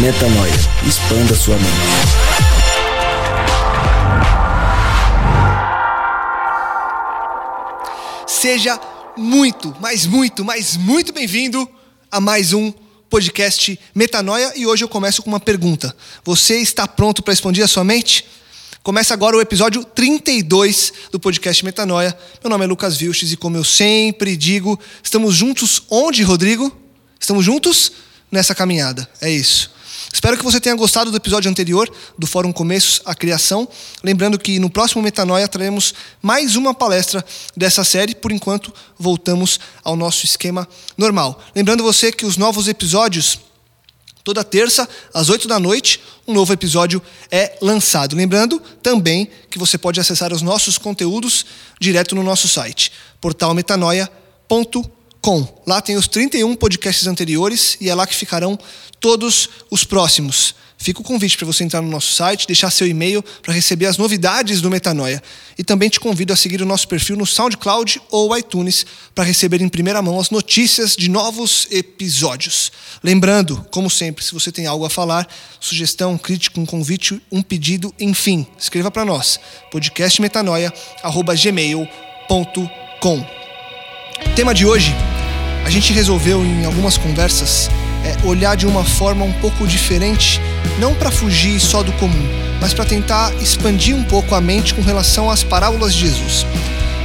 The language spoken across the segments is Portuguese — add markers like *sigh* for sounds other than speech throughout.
Metanoia. Expanda sua mente. Seja muito, mas muito, mas muito bem-vindo a mais um podcast Metanoia e hoje eu começo com uma pergunta. Você está pronto para expandir a sua mente? Começa agora o episódio 32 do podcast Metanoia. Meu nome é Lucas Vilches e como eu sempre digo, estamos juntos onde, Rodrigo? Estamos juntos nessa caminhada. É isso. Espero que você tenha gostado do episódio anterior do Fórum Começos à Criação. Lembrando que no próximo Metanoia traremos mais uma palestra dessa série. Por enquanto, voltamos ao nosso esquema normal. Lembrando você que os novos episódios, toda terça, às 8 da noite, um novo episódio é lançado. Lembrando também que você pode acessar os nossos conteúdos direto no nosso site, portalmetanoia.com. Lá tem os 31 podcasts anteriores e é lá que ficarão todos os próximos. Fica o convite para você entrar no nosso site, deixar seu e-mail para receber as novidades do Metanoia. E também te convido a seguir o nosso perfil no SoundCloud ou iTunes para receber em primeira mão as notícias de novos episódios. Lembrando, como sempre, se você tem algo a falar, sugestão, crítica, um convite, um pedido, enfim, escreva para nós. podcastmetanoia@gmail.com. Tema de hoje, a gente resolveu em algumas conversas é, olhar de uma forma um pouco diferente, não para fugir só do comum, mas para tentar expandir um pouco a mente com relação às parábolas de Jesus.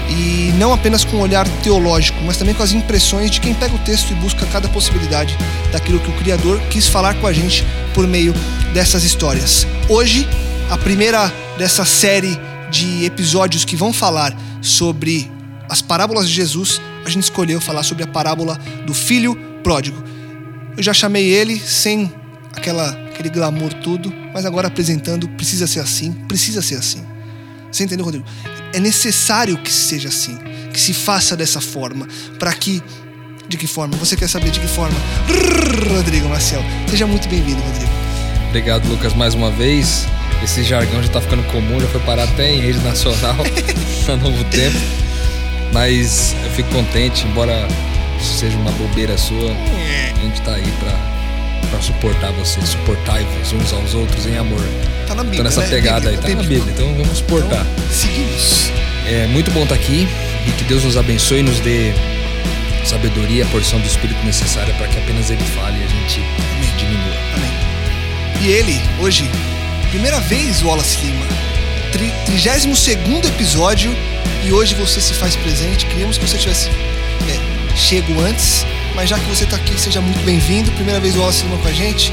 E não apenas com um olhar teológico, mas também com as impressões de quem pega o texto e busca cada possibilidade daquilo que o Criador quis falar com a gente por meio dessas histórias. Hoje, a primeira dessa série de episódios que vão falar sobre as parábolas de Jesus, a gente escolheu falar sobre a parábola do filho pródigo. Eu já chamei ele sem aquela, aquele glamour tudo, mas agora apresentando, precisa ser assim, precisa ser assim. Você entendeu, Rodrigo? É necessário que seja assim, que se faça dessa forma, para que. De que forma? Você quer saber de que forma? Rodrigo Marcel, seja muito bem-vindo, Rodrigo. Obrigado, Lucas, mais uma vez. Esse jargão já tá ficando comum, já foi parar até em rede nacional *laughs* há novo tempo. Mas eu fico contente, embora isso seja uma bobeira sua, a gente tá aí pra, pra suportar você, suportai-vos uns aos outros em amor. Tá na Bíblia. Tô nessa né? pegada aí, tá na Bíblia. Então vamos suportar. Então, seguimos. É muito bom estar aqui e que Deus nos abençoe e nos dê sabedoria, a porção do Espírito necessária para que apenas Ele fale e a gente diminua. Amém. E ele, hoje, primeira vez, Wallace Lima, 32 episódio, e hoje você se faz presente. Queríamos que você tivesse é, chego antes, mas já que você está aqui, seja muito bem-vindo. Primeira vez o Wallace Lima com a gente.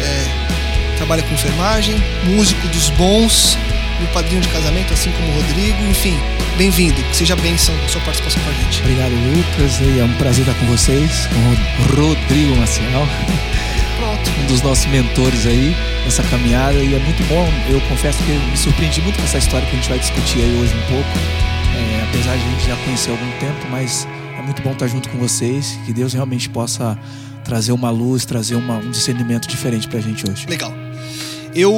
É, trabalha com enfermagem, músico dos bons, meu padrinho de casamento, assim como o Rodrigo. Enfim, bem-vindo. Seja bênção a sua participação com a gente. Obrigado, Lucas. E é um prazer estar com vocês, com o Rodrigo Maciel, Pronto. um dos nossos mentores aí nessa caminhada. E é muito bom, eu confesso que me surpreendi muito com essa história que a gente vai discutir aí hoje um pouco. É, apesar de a gente já conhecer há algum tempo, mas é muito bom estar junto com vocês. Que Deus realmente possa trazer uma luz, trazer uma- um discernimento diferente pra gente hoje. Legal. Eu,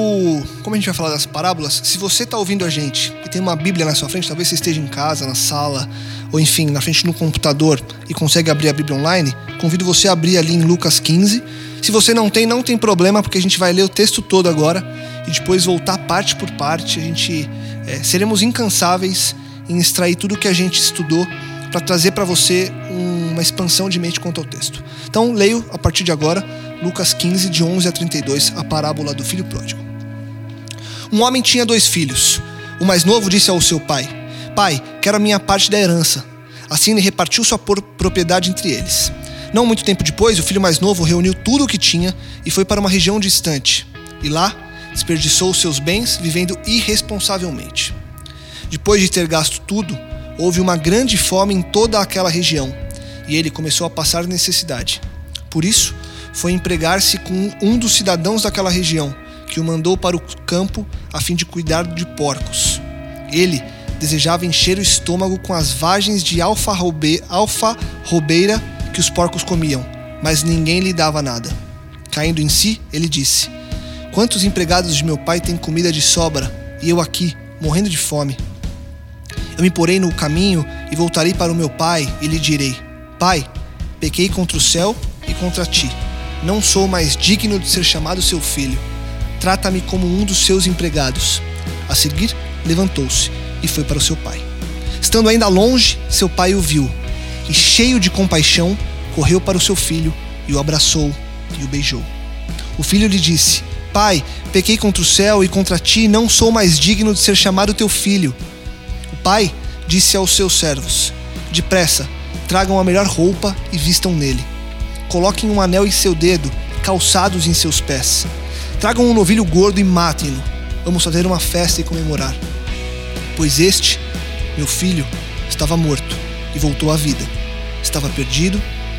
como a gente vai falar das parábolas, se você está ouvindo a gente e tem uma Bíblia na sua frente, talvez você esteja em casa, na sala, ou enfim, na frente no computador e consegue abrir a Bíblia online, convido você a abrir ali em Lucas 15. Se você não tem, não tem problema, porque a gente vai ler o texto todo agora e depois voltar parte por parte. A gente é, seremos incansáveis em extrair tudo que a gente estudou para trazer para você uma expansão de mente quanto ao texto. Então, leio a partir de agora Lucas 15, de 11 a 32, a parábola do filho pródigo. Um homem tinha dois filhos. O mais novo disse ao seu pai: Pai, quero a minha parte da herança. Assim ele repartiu sua propriedade entre eles. Não muito tempo depois, o filho mais novo reuniu tudo o que tinha e foi para uma região distante. E lá desperdiçou seus bens vivendo irresponsavelmente. Depois de ter gasto tudo, houve uma grande fome em toda aquela região e ele começou a passar necessidade. Por isso, foi empregar-se com um dos cidadãos daquela região, que o mandou para o campo a fim de cuidar de porcos. Ele desejava encher o estômago com as vagens de alfa-robeira alfa que os porcos comiam, mas ninguém lhe dava nada. Caindo em si, ele disse: Quantos empregados de meu pai têm comida de sobra e eu aqui, morrendo de fome? Eu me porei no caminho e voltarei para o meu pai e lhe direi: Pai, pequei contra o céu e contra ti. Não sou mais digno de ser chamado seu filho. Trata-me como um dos seus empregados. A seguir, levantou-se e foi para o seu pai. Estando ainda longe, seu pai o viu e, cheio de compaixão, correu para o seu filho e o abraçou e o beijou. O filho lhe disse: Pai, pequei contra o céu e contra ti, não sou mais digno de ser chamado teu filho. O pai disse aos seus servos: Depressa, tragam a melhor roupa e vistam nele. Coloquem um anel em seu dedo, calçados em seus pés. Tragam um novilho gordo e matem-no. Vamos fazer uma festa e comemorar. Pois este, meu filho, estava morto e voltou à vida. Estava perdido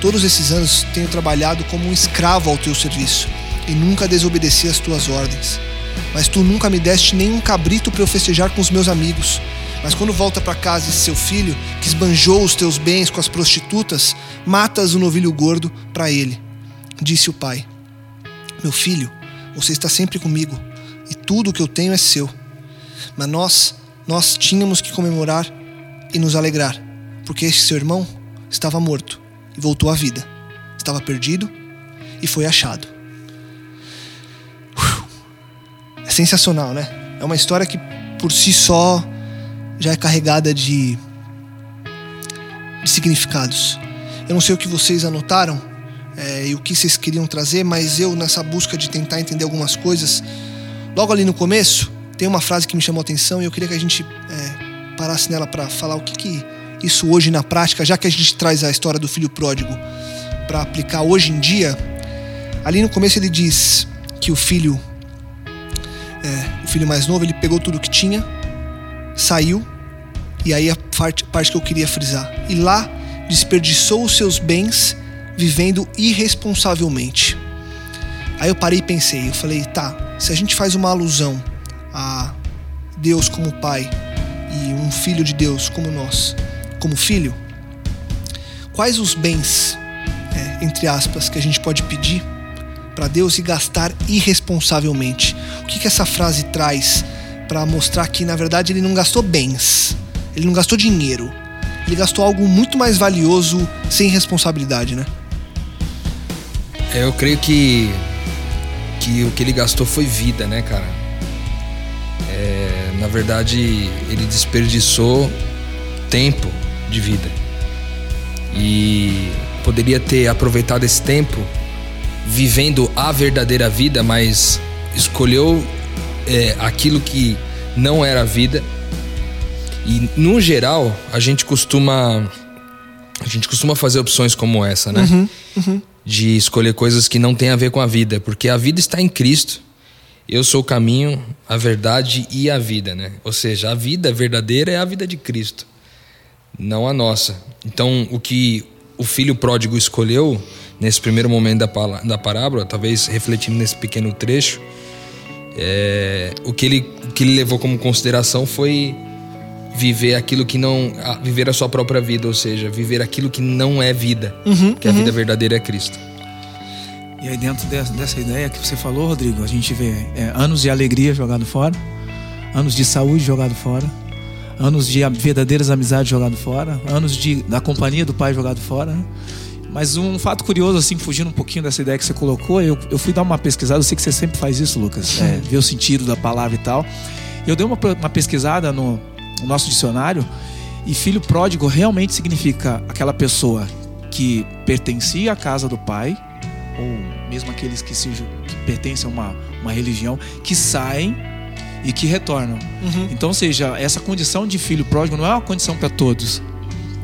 todos esses anos tenho trabalhado como um escravo ao teu serviço e nunca desobedeci às tuas ordens. Mas tu nunca me deste nenhum cabrito para eu festejar com os meus amigos. Mas quando volta para casa esse seu filho, que esbanjou os teus bens com as prostitutas, matas o novilho gordo para ele. Disse o pai: Meu filho, você está sempre comigo, e tudo o que eu tenho é seu. Mas nós, nós tínhamos que comemorar e nos alegrar, porque este seu irmão estava morto e voltou à vida. Estava perdido e foi achado. É sensacional, né? É uma história que por si só já é carregada de, de significados. Eu não sei o que vocês anotaram é, e o que vocês queriam trazer, mas eu, nessa busca de tentar entender algumas coisas, logo ali no começo, tem uma frase que me chamou a atenção e eu queria que a gente é, parasse nela para falar o que, que isso hoje na prática, já que a gente traz a história do filho pródigo para aplicar hoje em dia. Ali no começo ele diz que o filho, é, o filho mais novo, ele pegou tudo que tinha, saiu, e aí a parte, parte que eu queria frisar. E lá desperdiçou os seus bens vivendo irresponsavelmente. Aí eu parei e pensei, eu falei, tá, se a gente faz uma alusão a Deus como pai e um filho de Deus como nós, como filho, quais os bens, é, entre aspas, que a gente pode pedir para Deus e gastar irresponsavelmente? O que, que essa frase traz para mostrar que na verdade ele não gastou bens, ele não gastou dinheiro, ele gastou algo muito mais valioso sem responsabilidade, né? É, eu creio que que o que ele gastou foi vida, né, cara? É, na verdade, ele desperdiçou tempo de vida e poderia ter aproveitado esse tempo vivendo a verdadeira vida, mas escolheu é, aquilo que não era vida. E no geral, a gente costuma a gente costuma fazer opções como essa, né? Uhum, uhum. De escolher coisas que não têm a ver com a vida, porque a vida está em Cristo. Eu sou o caminho, a verdade e a vida, né? Ou seja, a vida verdadeira é a vida de Cristo, não a nossa. Então, o que o filho pródigo escolheu nesse primeiro momento da, da parábola, talvez refletindo nesse pequeno trecho, é, o, que ele, o que ele levou como consideração foi viver aquilo que não. viver a sua própria vida, ou seja, viver aquilo que não é vida. Uhum, que uhum. a vida verdadeira é Cristo. E aí, dentro dessa, dessa ideia que você falou, Rodrigo, a gente vê é, anos de alegria jogado fora, anos de saúde jogado fora, anos de verdadeiras amizades jogado fora, anos de, da companhia do pai jogado fora. Né? Mas um fato curioso, assim, fugindo um pouquinho dessa ideia que você colocou, eu, eu fui dar uma pesquisada, eu sei que você sempre faz isso, Lucas, é, ver o sentido da palavra e tal. Eu dei uma, uma pesquisada no, no nosso dicionário e filho pródigo realmente significa aquela pessoa que pertencia à casa do pai, ou mesmo aqueles que, se, que pertencem a uma, uma religião, que saem e que retornam. Uhum. Então, ou seja, essa condição de filho pródigo não é uma condição para todos.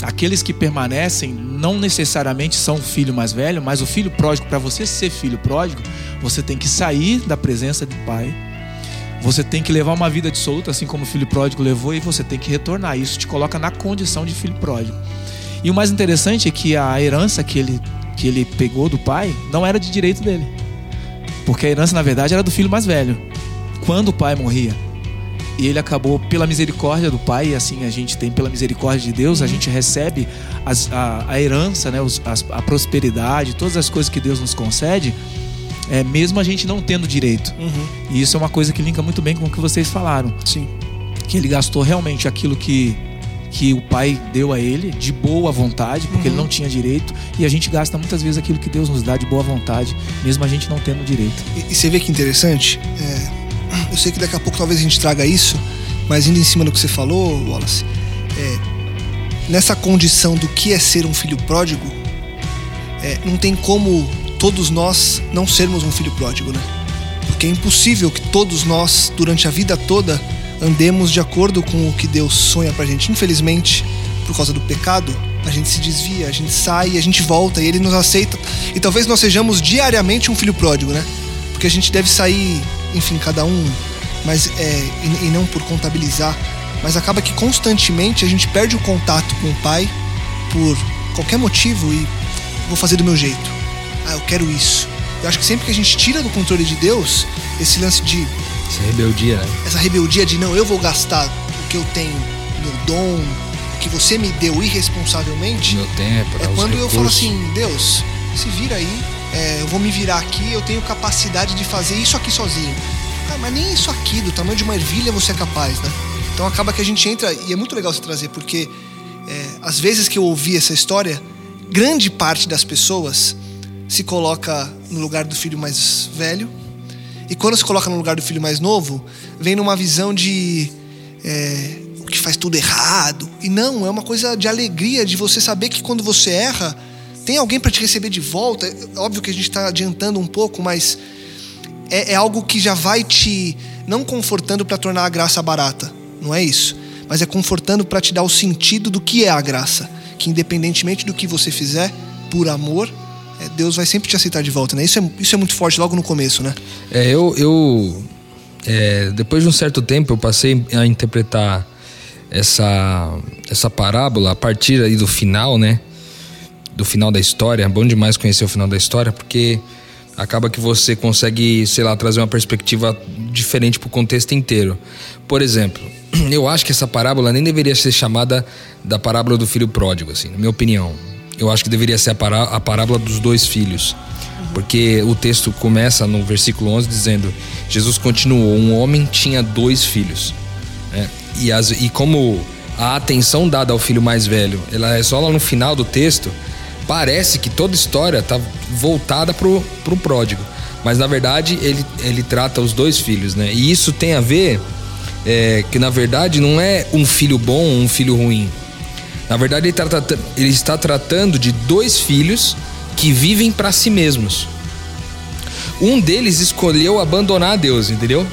Aqueles que permanecem não necessariamente são o filho mais velho, mas o filho pródigo, para você ser filho pródigo, você tem que sair da presença do pai. Você tem que levar uma vida dissoluta, assim como o filho pródigo levou, e você tem que retornar. Isso te coloca na condição de filho pródigo. E o mais interessante é que a herança que ele, que ele pegou do pai não era de direito dele. Porque a herança, na verdade, era do filho mais velho. Quando o pai morria, e ele acabou pela misericórdia do Pai, e assim a gente tem pela misericórdia de Deus, a gente recebe as, a, a, herança, né, os, as, a prosperidade, todas as coisas que Deus nos concede, é, mesmo a gente não tendo direito. Uhum. E isso é uma coisa que linka muito bem com o que vocês falaram. Sim. Que ele gastou realmente aquilo que, que o Pai deu a ele, de boa vontade, porque uhum. ele não tinha direito, e a gente gasta muitas vezes aquilo que Deus nos dá de boa vontade, mesmo a gente não tendo direito. E, e você vê que interessante? É eu sei que daqui a pouco talvez a gente traga isso, mas indo em cima do que você falou, Wallace, é, nessa condição do que é ser um filho pródigo, é, não tem como todos nós não sermos um filho pródigo, né? Porque é impossível que todos nós, durante a vida toda, andemos de acordo com o que Deus sonha pra gente. Infelizmente, por causa do pecado, a gente se desvia, a gente sai, a gente volta e ele nos aceita. E talvez nós sejamos diariamente um filho pródigo, né? Porque a gente deve sair enfim, cada um, mas é, e, e não por contabilizar, mas acaba que constantemente a gente perde o contato com o pai por qualquer motivo e vou fazer do meu jeito. Ah, eu quero isso. Eu acho que sempre que a gente tira do controle de Deus esse lance de essa rebeldia, né? essa rebeldia de não, eu vou gastar o que eu tenho, meu dom, o que você me deu irresponsavelmente. Meu tempo, é quando eu falo assim, Deus, se vira aí, é, eu vou me virar aqui, eu tenho capacidade de fazer isso aqui sozinho. Ah, mas nem isso aqui, do tamanho de uma ervilha, você é capaz, né? Então acaba que a gente entra, e é muito legal você trazer, porque é, às vezes que eu ouvi essa história, grande parte das pessoas se coloca no lugar do filho mais velho, e quando se coloca no lugar do filho mais novo, vem numa visão de é, que faz tudo errado. E não, é uma coisa de alegria, de você saber que quando você erra, tem alguém para te receber de volta? Óbvio que a gente está adiantando um pouco, mas é, é, algo que já vai te não confortando para tornar a graça barata, não é isso? Mas é confortando para te dar o sentido do que é a graça, que independentemente do que você fizer, por amor, é, Deus vai sempre te aceitar de volta, né? Isso é, isso é muito forte logo no começo, né? É, eu, eu é, depois de um certo tempo eu passei a interpretar essa essa parábola a partir aí do final, né? Do final da história. É bom demais conhecer o final da história, porque acaba que você consegue, sei lá, trazer uma perspectiva diferente para o contexto inteiro. Por exemplo, *clears throat* eu acho que essa parábola nem deveria ser chamada da parábola do filho pródigo, assim, na minha opinião. Eu acho que deveria ser a, pará a parábola dos dois filhos. Porque o texto começa no versículo 11 dizendo: Jesus continuou, um homem tinha dois filhos. Né? E, as, e como a atenção dada ao filho mais velho, ela é só lá no final do texto, parece que toda história está voltada pro, pro pródigo. Mas na verdade ele, ele trata os dois filhos, né? E isso tem a ver é, que na verdade não é um filho bom um filho ruim. Na verdade ele, tá, ele está tratando de dois filhos que vivem para si mesmos. Um deles escolheu abandonar Deus, entendeu?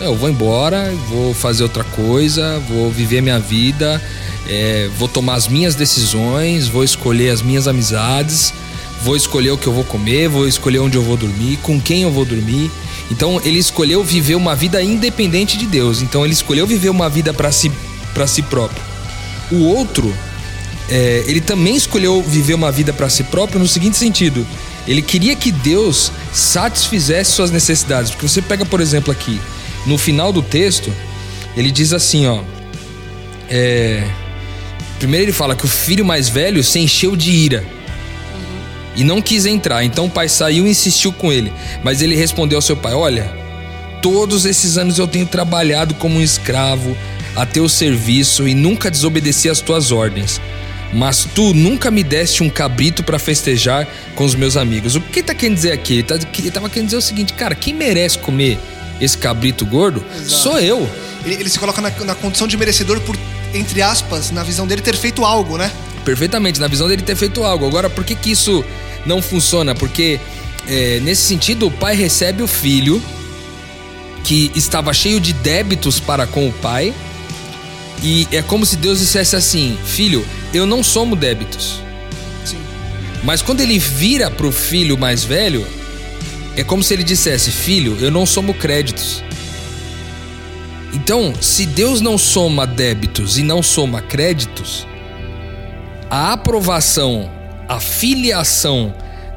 Eu vou embora, vou fazer outra coisa, vou viver minha vida, é, vou tomar as minhas decisões, vou escolher as minhas amizades, vou escolher o que eu vou comer, vou escolher onde eu vou dormir, com quem eu vou dormir. Então ele escolheu viver uma vida independente de Deus. Então ele escolheu viver uma vida para si, para si próprio. O outro, é, ele também escolheu viver uma vida para si próprio no seguinte sentido: ele queria que Deus satisfizesse suas necessidades. Porque você pega, por exemplo, aqui no final do texto, ele diz assim, ó. É, Primeiro ele fala que o filho mais velho se encheu de ira e não quis entrar. Então o pai saiu e insistiu com ele. Mas ele respondeu ao seu pai: Olha, todos esses anos eu tenho trabalhado como um escravo a teu serviço e nunca desobedeci às tuas ordens. Mas tu nunca me deste um cabrito para festejar com os meus amigos. O que ele tá querendo dizer aqui? Ele, tá, ele tava querendo dizer o seguinte, cara, quem merece comer esse cabrito gordo Exato. sou eu. Ele, ele se coloca na, na condição de merecedor por, entre aspas, na visão dele, ter feito algo, né? Perfeitamente, na visão dele ter feito algo. Agora, por que, que isso não funciona? Porque é, nesse sentido, o pai recebe o filho que estava cheio de débitos para com o pai. E é como se Deus dissesse assim: Filho, eu não somo débitos. Sim. Mas quando ele vira pro filho mais velho, é como se ele dissesse: Filho, eu não somo créditos. Então, se Deus não soma débitos e não soma créditos, a aprovação, a filiação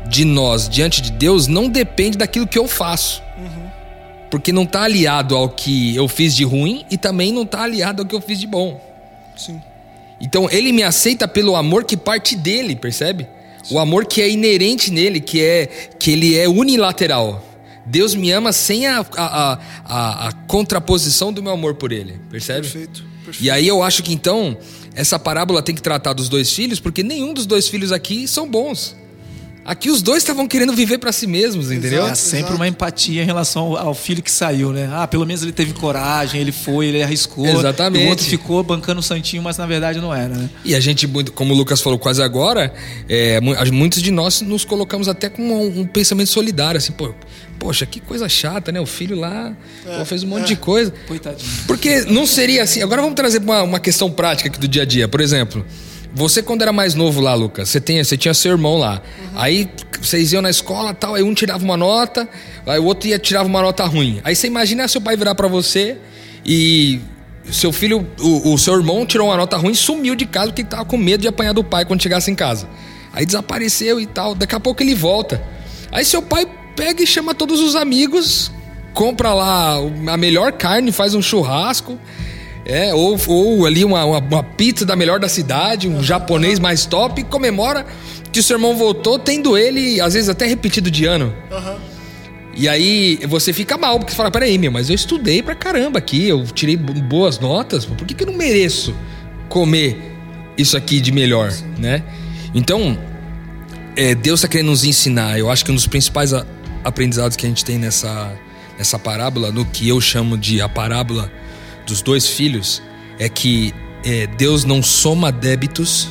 de nós diante de Deus não depende daquilo que eu faço. Porque não está aliado ao que eu fiz de ruim e também não está aliado ao que eu fiz de bom. Sim. Então ele me aceita pelo amor que parte dele, percebe? O amor que é inerente nele, que é que ele é unilateral. Deus me ama sem a, a, a, a contraposição do meu amor por ele, percebe? Perfeito. perfeito. E aí eu acho que então essa parábola tem que tratar dos dois filhos, porque nenhum dos dois filhos aqui são bons. Aqui os dois estavam querendo viver para si mesmos, entendeu? É sempre Exato. uma empatia em relação ao, filho que saiu, né? Ah, pelo menos ele teve coragem, ele foi, ele arriscou. Exatamente. E o outro ficou bancando o santinho, mas na verdade não era, né? E a gente, como o Lucas falou quase agora, é, muitos de nós nos colocamos até com um, um pensamento solidário, assim, pô, poxa, que coisa chata, né? O filho lá pô, fez um monte de coisa. Coitadinho. Porque não seria assim. Agora vamos trazer uma, uma questão prática aqui do dia a dia. Por exemplo, você quando era mais novo lá, Lucas, você, tem, você tinha seu irmão lá. Aí vocês iam na escola tal, aí um tirava uma nota, aí o outro ia tirava uma nota ruim. Aí você imagina seu pai virar pra você e seu filho, o, o seu irmão tirou uma nota ruim e sumiu de casa porque tava com medo de apanhar do pai quando chegasse em casa. Aí desapareceu e tal. Daqui a pouco ele volta. Aí seu pai pega e chama todos os amigos, compra lá a melhor carne, faz um churrasco. É, ou, ou ali uma, uma, uma pizza da melhor da cidade, um japonês mais top, e comemora que o seu irmão voltou, tendo ele, às vezes, até repetido de ano. E aí você fica mal, porque você fala, peraí, meu, mas eu estudei pra caramba aqui, eu tirei bo- boas notas, por que, que eu não mereço comer isso aqui de melhor, né? Então, é, Deus está querendo nos ensinar. Eu acho que um dos principais a- aprendizados que a gente tem nessa, nessa parábola, no que eu chamo de a parábola dos dois filhos, é que é, Deus não soma débitos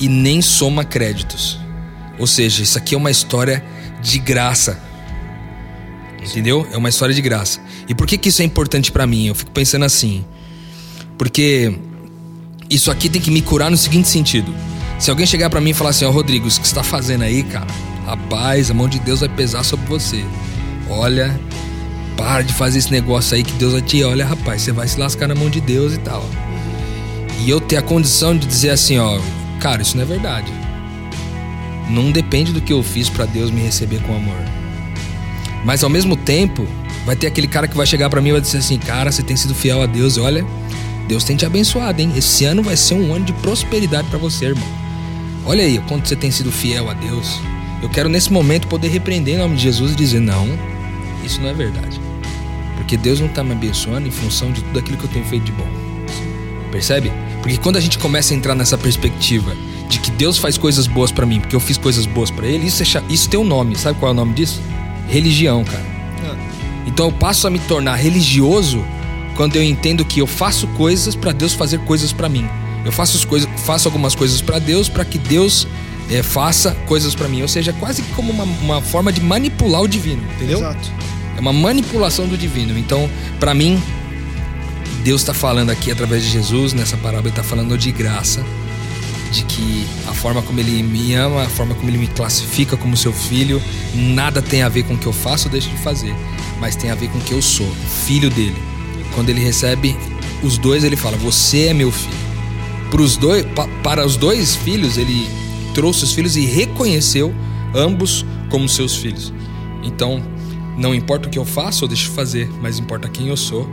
e nem soma créditos. Ou seja, isso aqui é uma história de graça. Entendeu? É uma história de graça. E por que, que isso é importante pra mim? Eu fico pensando assim. Porque isso aqui tem que me curar no seguinte sentido. Se alguém chegar pra mim e falar assim, ó Rodrigo, isso que você tá fazendo aí, cara, rapaz, a mão de Deus vai pesar sobre você. Olha, para de fazer esse negócio aí que Deus vai te. Olha, rapaz, você vai se lascar na mão de Deus e tal. E eu ter a condição de dizer assim, ó, cara, isso não é verdade. Não depende do que eu fiz pra Deus me receber com amor. Mas ao mesmo tempo, vai ter aquele cara que vai chegar pra mim e vai dizer assim, cara, você tem sido fiel a Deus, olha, Deus tem te abençoado, hein? Esse ano vai ser um ano de prosperidade pra você, irmão. Olha aí, quanto você tem sido fiel a Deus. Eu quero nesse momento poder repreender em nome de Jesus e dizer: não, isso não é verdade. Porque Deus não está me abençoando em função de tudo aquilo que eu tenho feito de bom. Percebe? Porque quando a gente começa a entrar nessa perspectiva de que Deus faz coisas boas pra mim, porque eu fiz coisas boas pra Ele, isso, é isso tem um nome. Sabe qual é o nome disso? Religião, cara. Então eu passo a me tornar religioso quando eu entendo que eu faço coisas pra Deus fazer coisas pra mim. Eu faço, as coisas, faço algumas coisas pra Deus pra que Deus eh, faça coisas pra mim. Ou seja, é quase como uma, uma forma de manipular o divino, entendeu? Exato. É uma manipulação do divino. Então, pra mim, Deus está falando aqui através de Jesus, nessa parábola, está falando de graça. De que a forma como ele me ama, a forma como ele me classifica como seu filho, nada tem a ver com o que eu faço ou deixo de fazer, mas tem a ver com o que eu sou, filho dele. Quando ele recebe os dois, ele fala: Você é meu filho. Para para os dois filhos, ele trouxe os filhos e reconheceu ambos como seus filhos. Então, não importa o que eu faço ou deixo de fazer, mas importa quem eu sou.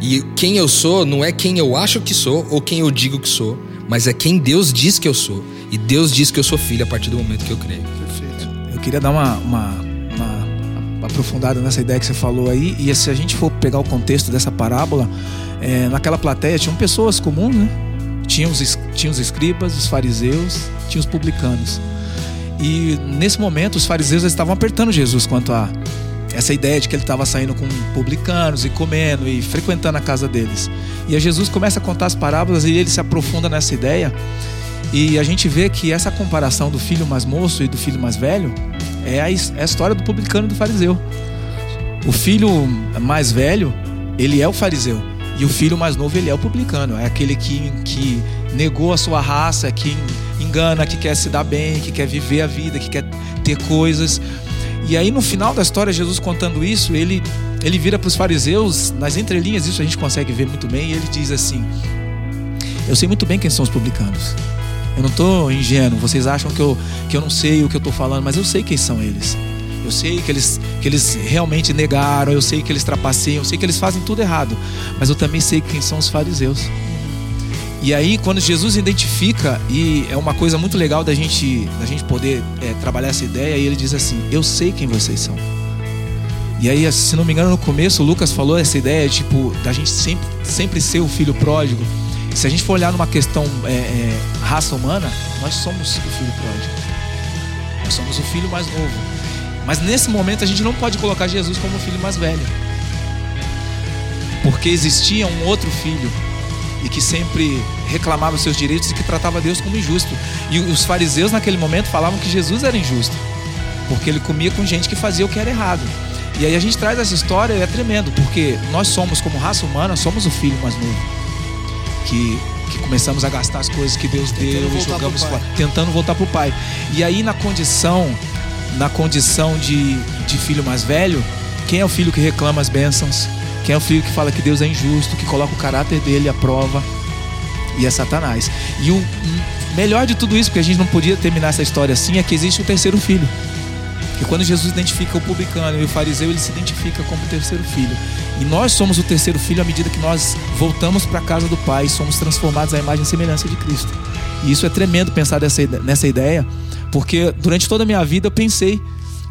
E quem eu sou não é quem eu acho que sou ou quem eu digo que sou, mas é quem Deus diz que eu sou. E Deus diz que eu sou filho a partir do momento que eu creio. Perfeito. Eu queria dar uma, uma, uma- aprofundada nessa ideia que você falou aí. E se a gente for pegar o contexto dessa parábola, é, naquela plateia tinham pessoas comuns, né? Tinha os, tinha os escribas, os fariseus, tinha os publicanos. E nesse momento os fariseus estavam apertando Jesus quanto a essa ideia de que ele estava saindo com publicanos e comendo e frequentando a casa deles. E Jesus começa a contar as parábolas e ele se aprofunda nessa ideia. E a gente vê que essa comparação do filho mais moço e do filho mais velho é a, é a história do publicano e do fariseu. O filho mais velho, ele é o fariseu. E o filho mais novo, ele é o publicano. É aquele que, que negou a sua raça, que engana, que quer se dar bem, que quer viver a vida, que quer ter coisas. E aí no final da história, Jesus contando isso, ele, ele vira para os fariseus, nas entrelinhas, isso a gente consegue ver muito bem, e ele diz assim: Eu sei muito bem quem são os publicanos. Eu não estou ingênuo, vocês acham que eu, que eu não sei o que eu estou falando, mas eu sei quem são eles. Eu sei que eles, que eles realmente negaram, eu sei que eles trapaceiam, eu sei que eles fazem tudo errado, mas eu também sei quem são os fariseus. E aí, quando Jesus identifica, e é uma coisa muito legal da gente, da gente poder é, trabalhar essa ideia, e ele diz assim: Eu sei quem vocês são. E aí, se não me engano, no começo, o Lucas falou essa ideia, tipo, da gente sempre, sempre ser o filho pródigo. Se a gente for olhar numa questão é, é, raça humana, nós somos o filho pródigo. Nós somos o filho mais novo. Mas nesse momento a gente não pode colocar Jesus como o filho mais velho. Porque existia um outro filho e que sempre reclamava seus direitos e que tratava Deus como injusto. E os fariseus naquele momento falavam que Jesus era injusto, porque ele comia com gente que fazia o que era errado. E aí a gente traz essa história e é tremendo, porque nós somos, como raça humana, somos o filho mais novo. Que, que começamos a gastar as coisas que Deus tentando deu e jogamos fora, tentando voltar para o Pai. E aí na condição, na condição de, de filho mais velho, quem é o filho que reclama as bênçãos? Quem é o filho que fala que Deus é injusto, que coloca o caráter dele à prova? E é Satanás. E o melhor de tudo isso, porque a gente não podia terminar essa história assim, é que existe o terceiro filho. Que quando Jesus identifica o publicano e o fariseu, ele se identifica como o terceiro filho. E nós somos o terceiro filho à medida que nós voltamos para a casa do Pai, somos transformados à imagem e semelhança de Cristo. E isso é tremendo pensar nessa ideia, porque durante toda a minha vida eu pensei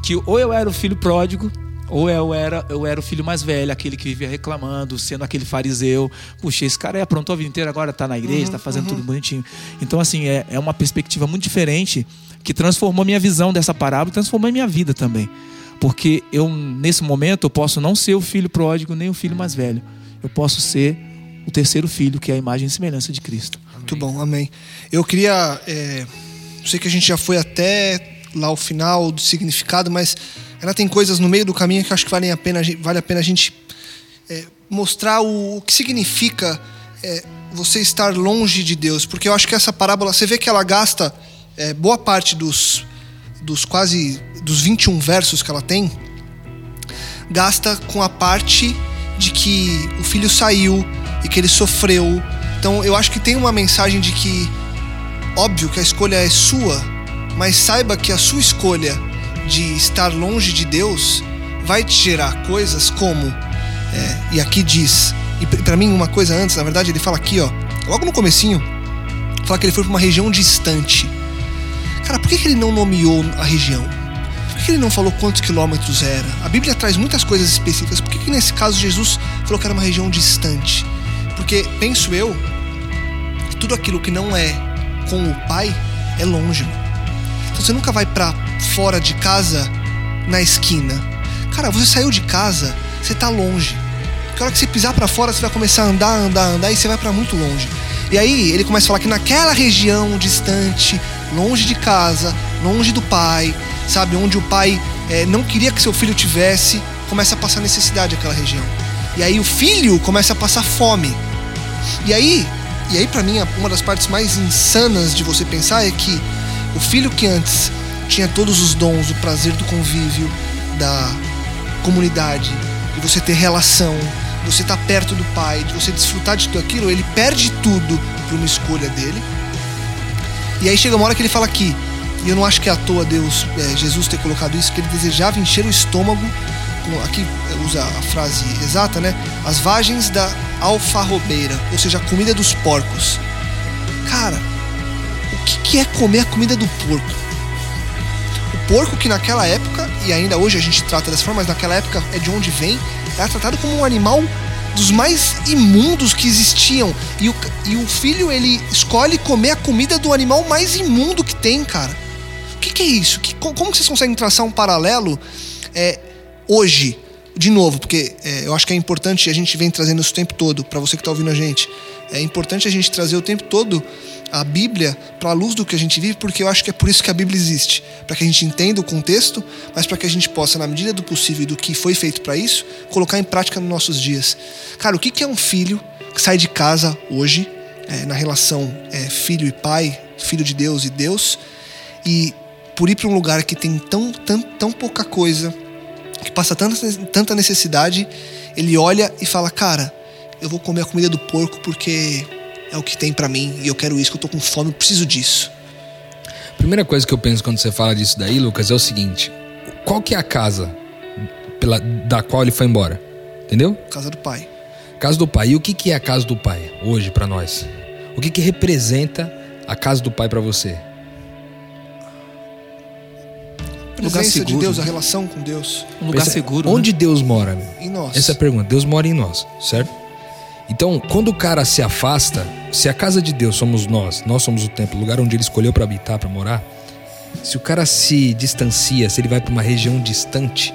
que ou eu era o filho pródigo, ou eu era, eu era o filho mais velho, aquele que vivia reclamando, sendo aquele fariseu. Puxa, esse cara é aprontou a vida inteira, agora está na igreja, está uhum, fazendo uhum. tudo bonitinho. Então, assim, é, é uma perspectiva muito diferente que transformou minha visão dessa parábola transformou a minha vida também. Porque eu, nesse momento, eu posso não ser o filho pródigo, nem o filho mais velho. Eu posso ser o terceiro filho, que é a imagem e semelhança de Cristo. Muito bom, amém. Eu queria. É, sei que a gente já foi até lá o final do significado, mas ela tem coisas no meio do caminho que acho que valem a pena, vale a pena a gente é, mostrar o, o, que significa é, você estar longe de Deus. Porque eu acho que essa parábola, você vê que ela gasta é, boa parte dos, dos quase dos 21 versos que ela tem, gasta com a parte de que o filho saiu e que ele sofreu. Então eu acho que tem uma mensagem de que, óbvio que a escolha é sua, mas saiba que a sua escolha de estar longe de Deus vai te gerar coisas como, é, e aqui diz, e para mim uma coisa antes, na verdade ele fala aqui, ó, logo no comecinho, fala que ele foi para uma região distante. Cara, por que, que ele não nomeou a região? Por que ele não falou quantos quilômetros era? A Bíblia traz muitas coisas específicas. Por que, que nesse caso Jesus falou que era uma região distante? Porque penso eu tudo aquilo que não é com o Pai é longe. Então você nunca vai para fora de casa na esquina. Cara, você saiu de casa, você tá longe. Porque a hora que você pisar para fora, você vai começar a andar, andar, andar e você vai para muito longe. E aí ele começa a falar que naquela região distante, longe de casa, longe do pai, sabe, onde o pai é, não queria que seu filho tivesse, começa a passar necessidade aquela região. E aí o filho começa a passar fome. E aí, e aí para mim uma das partes mais insanas de você pensar é que o filho que antes tinha todos os dons, o prazer do convívio, da comunidade, de você ter relação, de você estar perto do pai, de você desfrutar de tudo aquilo, ele perde tudo por uma escolha dele. E aí chega uma hora que ele fala aqui, e eu não acho que é à toa Deus, é, Jesus ter colocado isso, que ele desejava encher o estômago, com, aqui usa a frase exata, né? As vagens da alfarrobeira, ou seja, a comida dos porcos. Cara, que, que é comer a comida do porco? porco que naquela época, e ainda hoje a gente trata dessa forma, mas naquela época é de onde vem, era tratado como um animal dos mais imundos que existiam. E o, e o filho, ele escolhe comer a comida do animal mais imundo que tem, cara. O que, que é isso? Que, como vocês conseguem traçar um paralelo é, hoje? De novo, porque é, eu acho que é importante, a gente vem trazendo isso o tempo todo, para você que está ouvindo a gente. É importante a gente trazer o tempo todo a Bíblia para a luz do que a gente vive, porque eu acho que é por isso que a Bíblia existe, para que a gente entenda o contexto, mas para que a gente possa, na medida do possível e do que foi feito para isso, colocar em prática nos nossos dias. Cara, o que é um filho que sai de casa hoje, é, na relação é, filho e pai, filho de Deus e Deus, e por ir para um lugar que tem tão, tão, tão pouca coisa, que passa tanta, tanta necessidade, ele olha e fala: Cara, eu vou comer a comida do porco porque é o que tem para mim e eu quero isso, que eu tô com fome, eu preciso disso. Primeira coisa que eu penso quando você fala disso daí, Lucas, é o seguinte: qual que é a casa pela, da qual ele foi embora? Entendeu? Casa do pai. Casa do pai. E o que, que é a casa do pai hoje para nós? O que, que representa a casa do pai para você? A lugar seguro. de Deus, a relação com Deus. Um lugar Pensa, seguro. Onde né? Deus mora? Em nós. Essa é a pergunta. Deus mora em nós, certo? Então, quando o cara se afasta, se a casa de Deus somos nós, nós somos o templo, o lugar onde ele escolheu para habitar, para morar, se o cara se distancia, se ele vai para uma região distante,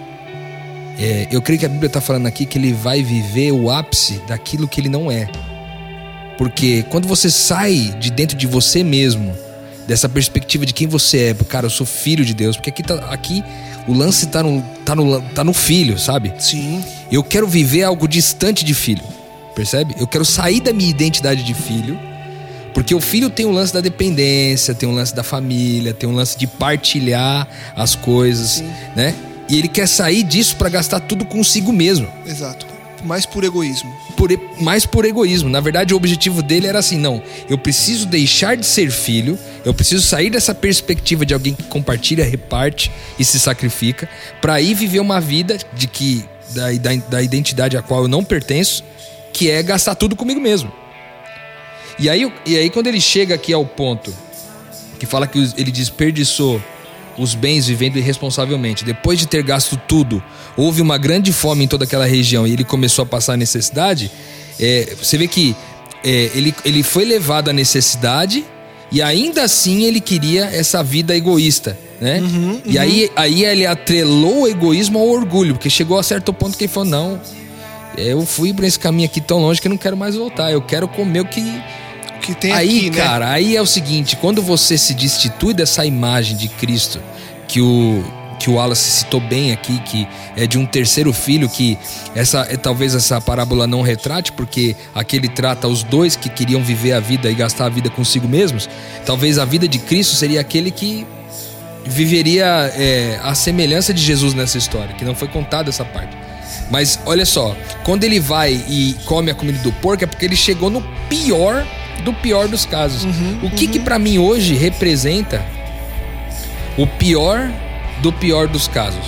é, eu creio que a Bíblia está falando aqui que ele vai viver o ápice daquilo que ele não é. Porque quando você sai de dentro de você mesmo, dessa perspectiva de quem você é, cara, eu sou filho de Deus, porque aqui, tá, aqui o lance tá no, tá, no, tá no filho, sabe? Sim. Eu quero viver algo distante de filho. Percebe? Eu quero sair da minha identidade de filho. Porque o filho tem um lance da dependência, tem um lance da família, tem um lance de partilhar as coisas, Sim. né? E ele quer sair disso para gastar tudo consigo mesmo. Exato. Mais por egoísmo. Por, mais por egoísmo. Na verdade, o objetivo dele era assim: não, eu preciso deixar de ser filho, eu preciso sair dessa perspectiva de alguém que compartilha, reparte e se sacrifica, para ir viver uma vida de que da, da, da identidade a qual eu não pertenço que é gastar tudo comigo mesmo. E aí, e aí quando ele chega aqui ao ponto que fala que ele desperdiçou os bens vivendo irresponsavelmente, depois de ter gasto tudo, houve uma grande fome em toda aquela região e ele começou a passar necessidade, é, você vê que é, ele, ele foi levado à necessidade e ainda assim ele queria essa vida egoísta, né? Uhum, uhum. E aí, aí ele atrelou o egoísmo ao orgulho, porque chegou a certo ponto que ele falou: não, eu fui para esse caminho aqui tão longe que eu não quero mais voltar. Eu quero comer o que. O que tem aí, aqui, né? cara, aí é o seguinte: quando você se destitui dessa imagem de Cristo que o que o Wallace citou bem aqui, que é de um terceiro filho, que essa é, talvez essa parábola não retrate, porque aqui ele trata os dois que queriam viver a vida e gastar a vida consigo mesmos. Talvez a vida de Cristo seria aquele que viveria é, a semelhança de Jesus nessa história, que não foi contada essa parte. Mas olha só, quando ele vai e come a comida do porco é porque ele chegou no pior do pior dos casos. Uhum, o que uhum. que para mim hoje representa o pior do pior dos casos?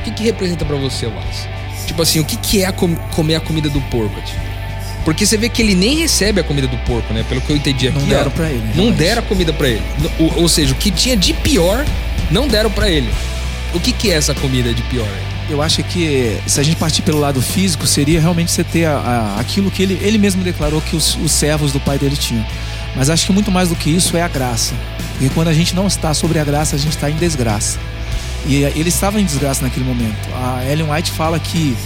O que que representa para você, Wallace? Tipo assim, o que que é a com comer a comida do porco? Porque você vê que ele nem recebe a comida do porco, né? Pelo que eu entendi aqui. Não deram ó, pra ele. Não deram a comida para ele. Ou, ou, seja, o que tinha de pior, não deram para ele. O que que é essa comida de pior? Aí? Eu acho que se a gente partir pelo lado físico, seria realmente você ter a, a, aquilo que ele, ele mesmo declarou que os, os servos do pai dele tinham. Mas acho que muito mais do que isso é a graça. Porque quando a gente não está sobre a graça, a gente está em desgraça. E ele estava em desgraça naquele momento. A Ellen White fala que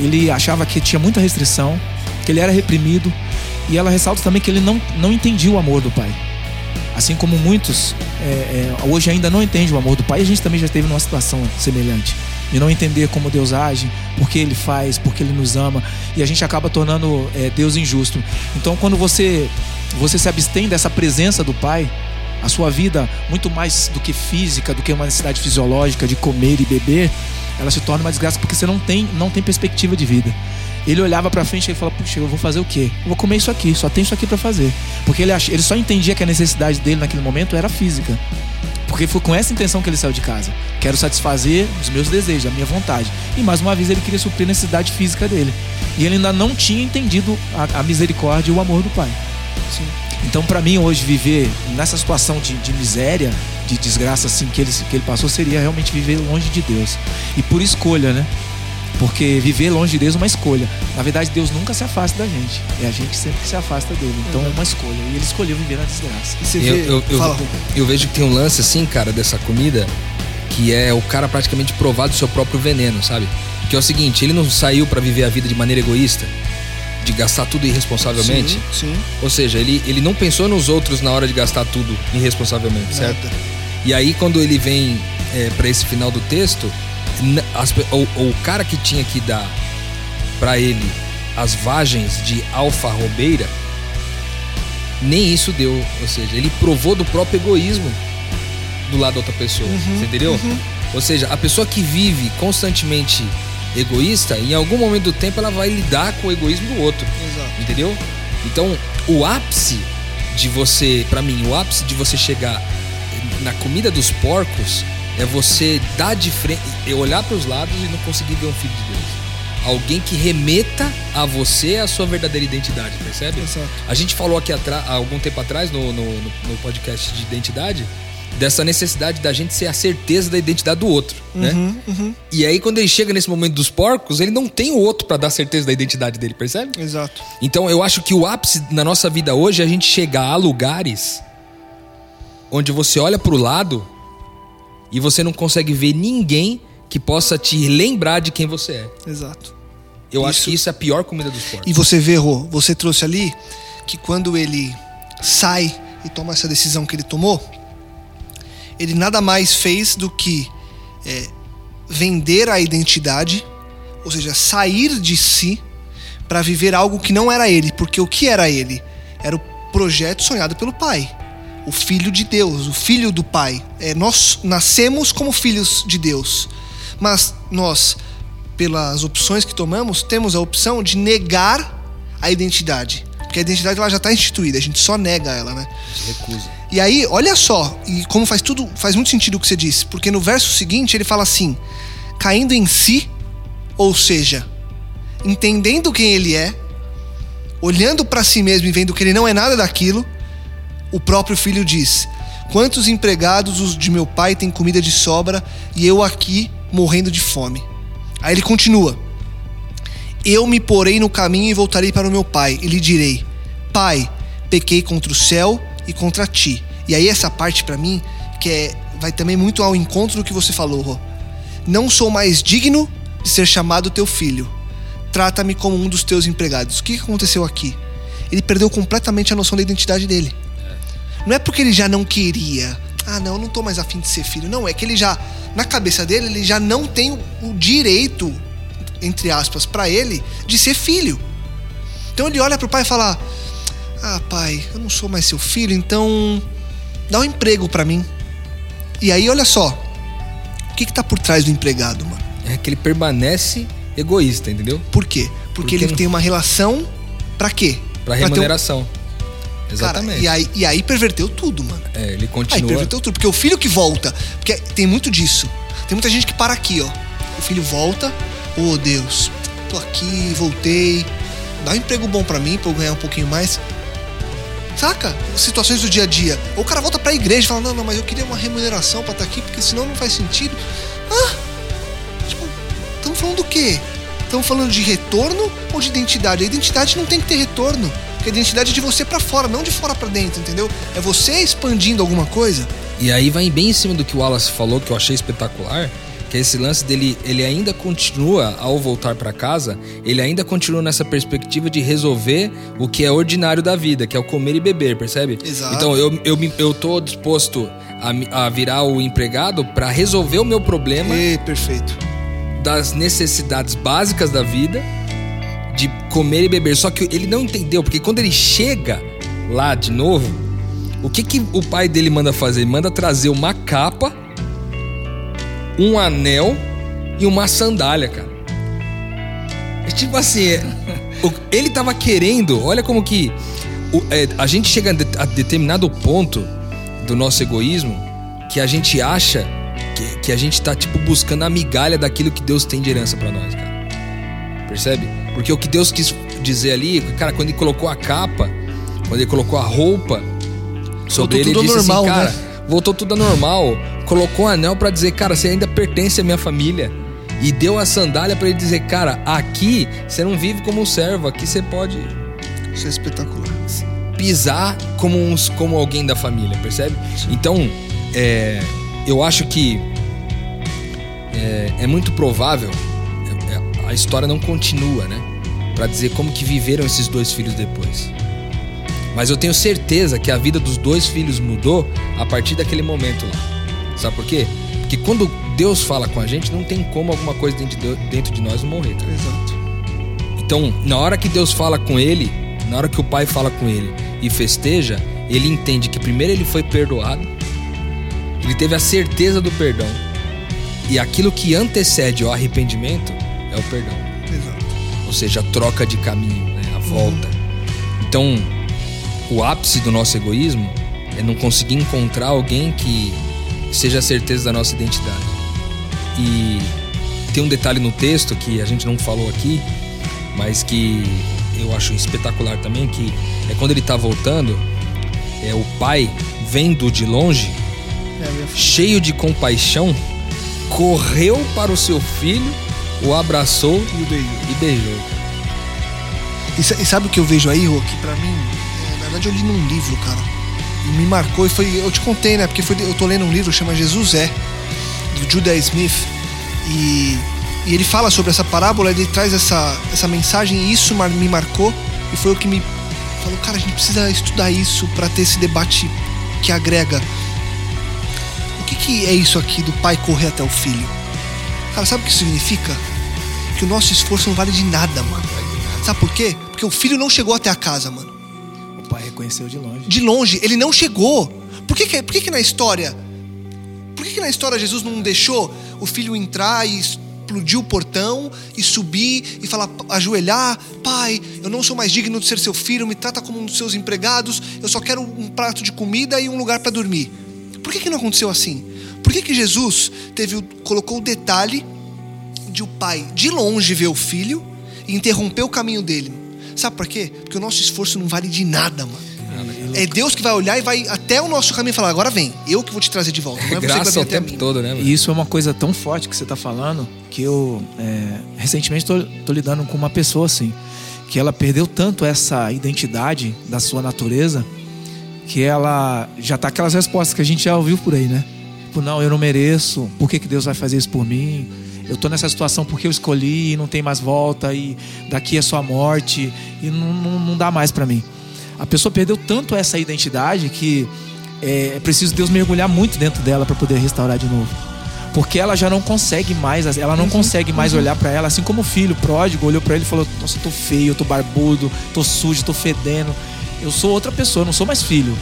ele achava que tinha muita restrição, que ele era reprimido, e ela ressalta também que ele não, não entendia o amor do pai. Assim como muitos é, é, hoje ainda não entendem o amor do pai, a gente também já esteve numa situação semelhante de não entender como Deus age, por que Ele faz, por que Ele nos ama, e a gente acaba tornando é, Deus injusto. Então, quando você você se abstém dessa presença do Pai, a sua vida, muito mais do que física, do que uma necessidade fisiológica de comer e beber, ela se torna uma desgraça porque você não tem, não tem perspectiva de vida. Ele olhava para frente e falava: Puxa, eu vou fazer o quê? Eu vou comer isso aqui, só tem isso aqui para fazer. Porque ele, ach... ele só entendia que a necessidade dele naquele momento era física. Porque foi com essa intenção que ele saiu de casa. Quero satisfazer os meus desejos, a minha vontade. E mais uma vez ele queria suprir a necessidade física dele. E ele ainda não tinha entendido a, a misericórdia e o amor do pai. Sim. Então, para mim, hoje, viver nessa situação de, de, miséria, de desgraça assim que ele, que ele passou, seria realmente viver longe de Deus. E por escolha, né? Porque viver longe de Deus é uma escolha. Na verdade, Deus nunca se afasta da gente. É a gente sempre que se afasta dele. Então uhum. é uma escolha. E ele escolheu viver na desgraça. eu, vê... eu, eu, eu, vejo que tem um lance assim, cara, dessa comida, que é o cara praticamente provar do seu próprio veneno, sabe? Que é o seguinte, ele não saiu para viver a vida de maneira egoísta, de gastar tudo irresponsavelmente. Sim, sim. Ou seja, ele, ele não pensou nos outros na hora de gastar tudo irresponsavelmente, Nada. certo? E aí quando ele vem é, para esse final do texto, as, o, o cara que tinha que dar para ele as vagens de alfarrobeira, nem isso deu. Ou seja, ele provou do próprio egoísmo do lado da outra pessoa. Uhum, você entendeu? Uhum. Ou seja, a pessoa que vive constantemente egoísta, em algum momento do tempo ela vai lidar com o egoísmo do outro. Exato. Entendeu? Então, o ápice de você, para mim, o ápice de você chegar na comida dos porcos é você dar de frente, olhar para os lados e não conseguir ver um filho de Deus. Alguém que remeta a você a sua verdadeira identidade, percebe? Exato. A gente falou aqui há algum tempo atrás no, no, no podcast de identidade dessa necessidade da gente ser a certeza da identidade do outro, né? uhum, né? Uhum. E aí quando ele chega nesse momento dos porcos, ele não tem o outro para dar certeza da identidade dele, percebe? Exato. Então eu acho que o ápice na nossa vida hoje é a gente chegar a lugares onde você olha para o lado e você não consegue ver ninguém que possa te lembrar de quem você é. Exato. Eu isso... acho que isso é a pior comida dos porcos. E você vê, Rô, você trouxe ali que quando ele sai e toma essa decisão que ele tomou, ele nada mais fez do que é, vender a identidade, ou seja, sair de si para viver algo que não era ele, porque o que era ele? Era o projeto sonhado pelo pai o Filho de Deus, o Filho do Pai. É, nós nascemos como filhos de Deus, mas nós, pelas opções que tomamos, temos a opção de negar a identidade. Porque a identidade ela já está instituída, a gente só nega ela, né? Recusa. E aí, olha só, e como faz tudo, faz muito sentido o que você disse, porque no verso seguinte ele fala assim: caindo em si, ou seja, entendendo quem ele é, olhando para si mesmo e vendo que ele não é nada daquilo, o próprio filho diz: Quantos empregados os de meu pai têm comida de sobra e eu aqui morrendo de fome? Aí ele continua: Eu me porei no caminho e voltarei para o meu pai, e lhe direi: Pai, pequei contra o céu e contra ti. E aí essa parte para mim que é vai também muito ao encontro do que você falou. Não sou mais digno de ser chamado teu filho. Trata-me como um dos teus empregados. O que aconteceu aqui? Ele perdeu completamente a noção da identidade dele. Não é porque ele já não queria. Ah, não, eu não tô mais afim de ser filho. Não, é que ele já, na cabeça dele, ele já não tem o direito, entre aspas, para ele, de ser filho. Então ele olha pro pai e fala: Ah, pai, eu não sou mais seu filho, então dá um emprego para mim. E aí, olha só, o que, que tá por trás do empregado, mano? É que ele permanece egoísta, entendeu? Por quê? Porque, Porque ele não... tem uma relação para quê? Pra remuneração. Exatamente. Cara, e, aí, e aí perverteu tudo, mano. É, ele continua. Aí perverteu tudo. Porque o filho que volta. Porque tem muito disso. Tem muita gente que para aqui, ó. O filho volta. Oh, Deus. Tô aqui, voltei. Dá um emprego bom para mim, pra eu ganhar um pouquinho mais. Saca? Situações do dia a dia. Ou o cara volta pra igreja e fala: Não, não, mas eu queria uma remuneração pra estar tá aqui, porque senão não faz sentido. Ah! Tipo, estamos falando do quê? Estamos falando de retorno ou de identidade? A identidade não tem que ter retorno. Porque a identidade é de você para fora, não de fora para dentro, entendeu? É você expandindo alguma coisa. E aí vai bem em cima do que o Wallace falou, que eu achei espetacular, que é esse lance dele, ele ainda continua ao voltar para casa, ele ainda continua nessa perspectiva de resolver o que é ordinário da vida, que é o comer e beber, percebe? Exato. Então eu, eu, eu tô disposto a, a virar o empregado para resolver o meu problema. E, perfeito. Das necessidades básicas da vida de comer e beber. Só que ele não entendeu, porque quando ele chega lá de novo, o que, que o pai dele manda fazer? Ele manda trazer uma capa, um anel e uma sandália, cara. É tipo assim, é, ele tava querendo, olha como que é, a gente chega a determinado ponto do nosso egoísmo que a gente acha que, que a gente tá tipo buscando a migalha daquilo que Deus tem de herança para nós, cara. Percebe? Porque o que Deus quis dizer ali, cara, quando ele colocou a capa, quando ele colocou a roupa sobre Voltou ele, tudo ele disse normal, assim, cara, né? voltou tudo a normal. Colocou um anel pra dizer, cara, você ainda pertence à minha família. E deu a sandália pra ele dizer, cara, aqui você não vive como um servo, aqui você pode Isso é espetacular. pisar como, uns, como alguém da família, percebe? Então, é, eu acho que é, é muito provável, a história não continua, né? Pra dizer como que viveram esses dois filhos depois. Mas eu tenho certeza que a vida dos dois filhos mudou a partir daquele momento lá. Sabe por quê? Porque quando Deus fala com a gente, não tem como alguma coisa dentro de, dentro de nós não morrer, tá? Exato. Então, na hora que Deus fala com ele, na hora que o pai fala com ele e festeja, ele entende que primeiro ele foi perdoado, ele teve a certeza do perdão. E aquilo que antecede o arrependimento é o perdão. Exato. Ou seja, a troca de caminho, né? a volta. Então, o ápice do nosso egoísmo é não conseguir encontrar alguém que seja a certeza da nossa identidade. E tem um detalhe no texto que a gente não falou aqui, mas que eu acho espetacular também, que é quando ele tá voltando, é o pai vendo de longe, É, cheio de compaixão, correu para o seu filho, o abraçou E o beijo. e beijou. E, sa- e sabe o que eu vejo aí, Rô? Que pra mim, é, na verdade eu li num livro, cara. E me marcou e foi. Eu te contei, né? Porque foi, eu tô lendo um livro chama Jesus é, do Judah Smith. E, e ele fala sobre essa parábola, ele traz essa, essa mensagem e isso me marcou. E foi o que me falou, cara, a gente precisa estudar isso pra ter esse debate que agrega. O que, que é isso aqui do pai correr até o filho? Cara, sabe o que isso significa? Que o nosso esforço não vale de nada, mano. Sabe por quê? Porque o filho não chegou até a casa, mano. O pai reconheceu de longe. De longe, ele não chegou. Por que, que, por que, que na história. Por que, que na história Jesus não deixou o filho entrar e explodir o portão e subir e falar, ajoelhar, pai, eu não sou mais digno de ser seu filho, me trata como um dos seus empregados, eu só quero um prato de comida e um lugar para dormir. Por que, que não aconteceu assim? Por que, que Jesus teve, colocou o detalhe de o pai de longe ver o filho e interromper o caminho dele? Sabe por quê? Porque o nosso esforço não vale de nada, mano. É Deus que vai olhar e vai até o nosso caminho e falar: agora vem, eu que vou te trazer de volta. Não é você que vai Graça vir o até tempo mim. todo, né, mano? E isso é uma coisa tão forte que você tá falando que eu é, recentemente tô, tô lidando com uma pessoa assim que ela perdeu tanto essa identidade da sua natureza que ela já tá aquelas respostas que a gente já ouviu por aí, né? Tipo, não, eu não mereço. Por que, que Deus vai fazer isso por mim? Eu tô nessa situação porque eu escolhi e não tem mais volta e daqui é só a morte e não, não, não dá mais pra mim. A pessoa perdeu tanto essa identidade que é, é preciso Deus mergulhar muito dentro dela para poder restaurar de novo. Porque ela já não consegue mais, ela não consegue mais olhar para ela, assim como o filho pródigo olhou para ele e falou: Nossa, eu tô feio, eu tô barbudo, tô sujo, tô fedendo. Eu sou outra pessoa, eu não sou mais filho.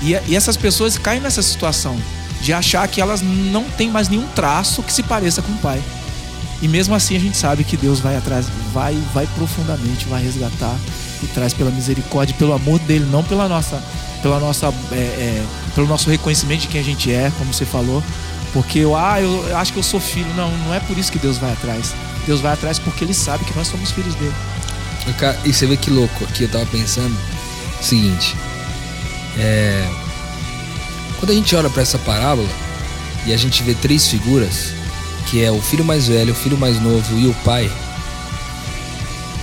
E, e essas pessoas caem nessa situação de achar que elas não têm mais nenhum traço que se pareça com o pai. E mesmo assim a gente sabe que Deus vai atrás, vai, vai profundamente, vai resgatar e traz pela misericórdia, pelo amor dele, não pela nossa, pela nossa, é, é, pelo nosso reconhecimento de quem a gente é, como você falou. Porque eu, ah, eu, acho que eu sou filho. Não, não é por isso que Deus vai atrás. Deus vai atrás porque Ele sabe que nós somos filhos dele. E, você vê que louco aqui, eu tava pensando seguinte. É. Quando a gente olha pra essa parábola e a gente vê três figuras, que é o filho mais velho, o filho mais novo e o pai,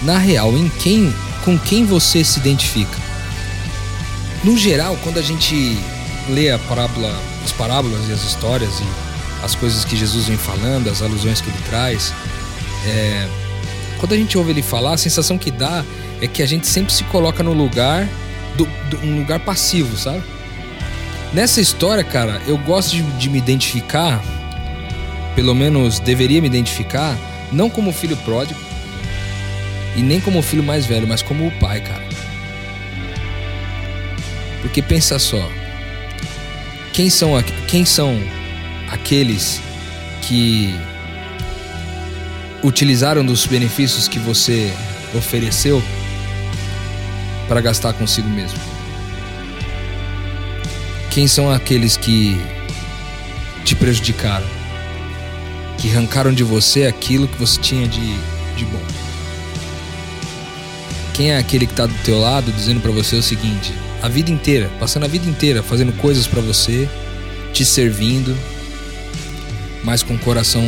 na real, em quem, com quem você se identifica? No geral, quando a gente lê a parábola, as parábolas e as histórias e as coisas que Jesus vem falando, as alusões que ele traz, é, quando a gente ouve ele falar, a sensação que dá é que a gente sempre se coloca no lugar do, do- um lugar passivo, sabe? Nessa história, cara, eu gosto de, de me identificar, pelo menos deveria me identificar, não como filho pródigo e nem como filho mais velho, mas como o pai, cara. Porque pensa só, quem são, quem são aqueles que utilizaram dos benefícios que você ofereceu para gastar consigo mesmo? Quem são aqueles que te prejudicaram? Que arrancaram de você aquilo que você tinha de, de bom? Quem é aquele que tá do teu lado dizendo para você o seguinte: a vida inteira, passando a vida inteira fazendo coisas para você, te servindo, mas com o coração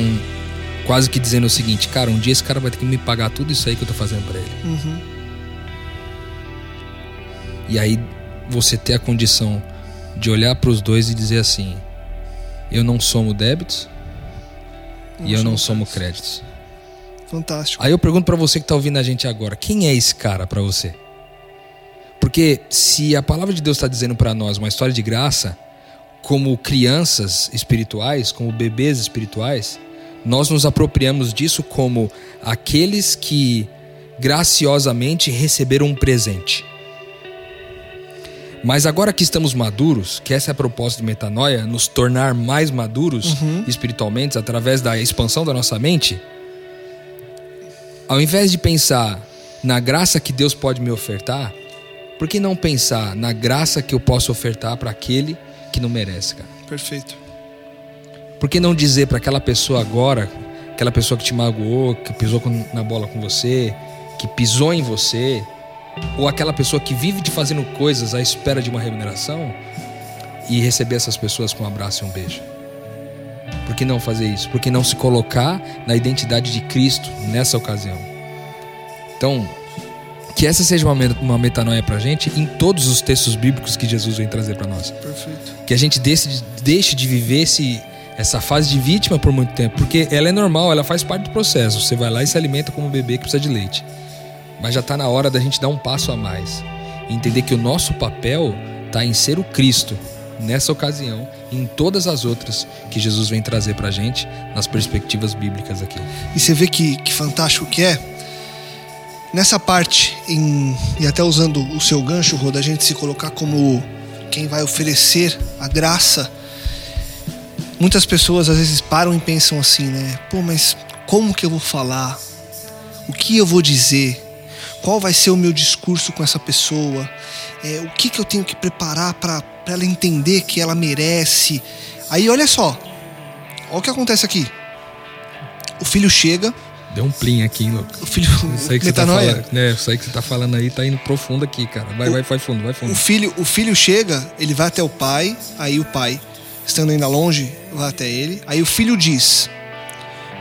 quase que dizendo o seguinte: cara, um dia esse cara vai ter que me pagar tudo isso aí que eu tô fazendo para ele. Uhum. E aí você ter a condição de olhar para os dois e dizer assim: eu não somo débitos e eu não somo créditos. Fantástico. Aí eu pergunto para você que tá ouvindo a gente agora, quem é esse cara para você? Porque se a palavra de Deus está dizendo para nós uma história de graça, como crianças espirituais, como bebês espirituais, nós nos apropriamos disso como aqueles que graciosamente receberam um presente. Mas agora que estamos maduros, que essa é a proposta de metanoia, nos tornar mais maduros espiritualmente através da expansão da nossa mente, ao invés de pensar na graça que Deus pode me ofertar, por que não pensar na graça que eu posso ofertar para aquele que não merece, cara? Perfeito. Por que não dizer para aquela pessoa agora, aquela pessoa que te magoou, que pisou na bola com você, que pisou em você, ou aquela pessoa que vive de fazendo coisas à espera de uma remuneração, e receber essas pessoas com um abraço e um beijo? Por que não fazer isso? Por que não se colocar na identidade de Cristo nessa ocasião? Então, que essa seja uma, uma metanoia pra gente em todos os textos bíblicos que Jesus vem trazer para nós Perfeito. que a gente deixe, deixe de viver esse, essa fase de vítima por muito tempo, porque ela é normal, ela faz parte do processo. Você vai lá e se alimenta como um bebê que precisa de leite. Mas já está na hora da gente dar um passo a mais e entender que o nosso papel está em ser o Cristo nessa ocasião e em todas as outras que Jesus vem trazer para a gente nas perspectivas bíblicas aqui. E você vê que, que fantástico que é. Nessa parte, em- e até usando o seu gancho, Rô, da gente se colocar como quem vai oferecer a graça. Muitas pessoas às vezes param e pensam assim, né? Pô, mas como que eu vou falar? O que eu vou dizer? Qual vai ser o meu discurso com essa pessoa? É, o que, que eu tenho que preparar para ela entender que ela merece? Aí olha só, olha o que acontece aqui. O filho chega, Deu um plim aqui, hein, louco. o filho. *laughs* Isso aí que você tá falando, né? Isso aí que você tá falando aí tá indo profundo aqui, cara. Vai, vai, vai fundo, vai fundo. O filho, o filho chega, ele vai até o pai, aí o pai, estando ainda longe, vai até ele. Aí o filho diz: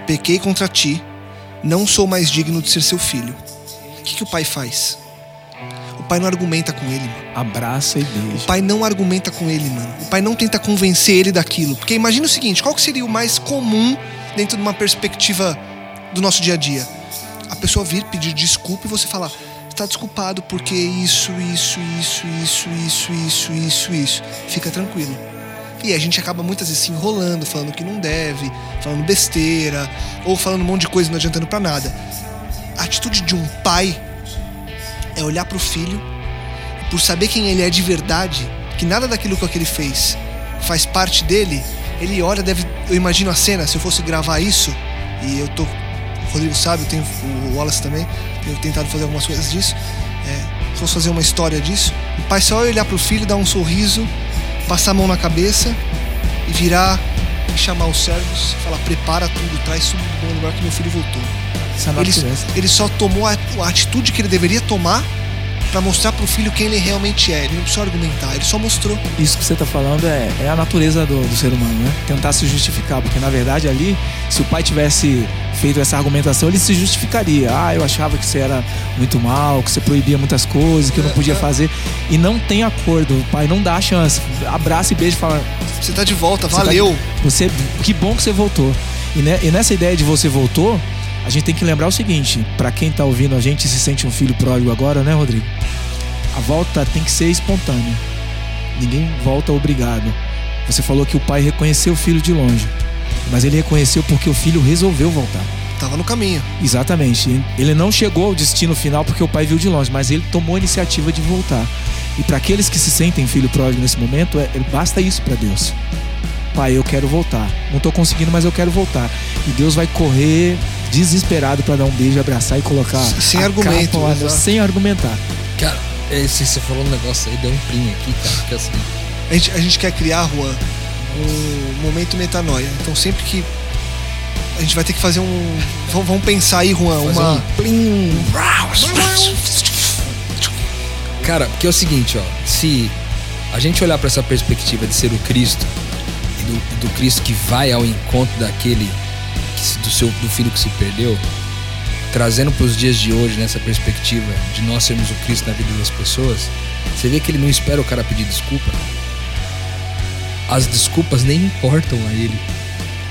Pequei contra ti, não sou mais digno de ser seu filho. O que, que o pai faz? O pai não argumenta com ele, mano. Abraça e O beija. pai não argumenta com ele, mano. O pai não tenta convencer ele daquilo. Porque imagina o seguinte: qual que seria o mais comum dentro de uma perspectiva do nosso dia a dia? A pessoa vir pedir desculpa e você falar: está desculpado porque isso, isso, isso, isso, isso, isso, isso, isso. Fica tranquilo. E a gente acaba muitas vezes se enrolando, falando que não deve, falando besteira, ou falando um monte de coisa e não adiantando pra nada. Atitude de um pai é olhar pro filho e por saber quem ele é de verdade, que nada daquilo que ele fez faz parte dele, ele olha, deve. Eu imagino a cena, se eu fosse gravar isso, e eu tô. O Rodrigo sabe, eu tenho, o Wallace também, tenho tentado fazer algumas coisas disso. É, se fosse fazer uma história disso, o pai só olhar pro filho, dar um sorriso, passar a mão na cabeça e virar e chamar os servos, falar: prepara tudo, traz tudo do bom lugar que meu filho voltou. Ele, ele só tomou a, a atitude que ele deveria tomar pra mostrar pro filho quem ele realmente é. Ele não precisou argumentar, ele só mostrou. Isso que você está falando é, é a natureza do, do ser humano, né? Tentar se justificar, porque na verdade ali, se o pai tivesse feito essa argumentação, ele se justificaria. Ah, eu achava que você era muito mal, que você proibia muitas coisas, que eu não podia fazer. E não tem acordo, o pai não dá a chance. Abraça e beija e fala: Você tá de volta, Você tá valeu. Você, que bom que você voltou. E, ne- e nessa ideia de você voltou, a gente tem que lembrar o seguinte: pra quem tá ouvindo a gente se sente um filho pródigo agora, né, Rodrigo? A volta tem que ser espontânea. Ninguém volta obrigado. Você falou que o pai reconheceu o filho de longe, mas ele reconheceu porque o filho resolveu voltar. Tava no caminho. Exatamente. Ele não chegou ao destino final porque o pai viu de longe, mas ele tomou a iniciativa de voltar. E para aqueles que se sentem filho pródigo nesse momento, é, basta isso para Deus. Pai, eu quero voltar. Não tô conseguindo, mas eu quero voltar. E Deus vai correr desesperado para dar um beijo, abraçar e colocar Sem a argumento, capa lá, sem argumentar. Cara, esse, você falou um negócio aí, deu um plim aqui, cara, que é assim. A gente, a gente quer criar, Juan, um momento metanoia. Então sempre que. A gente vai ter que fazer um. Vamos, vamos pensar aí, Juan, Fazer uma. um plim. Cara, porque é o seguinte, ó. Se a gente olhar para essa perspectiva de ser o Cristo e do, do Cristo que vai ao encontro daquele que do seu do filho que se perdeu, trazendo para os dias de hoje nessa perspectiva de nós sermos o Cristo na vida das pessoas, você vê que ele não espera o cara pedir desculpa. As desculpas nem importam a ele.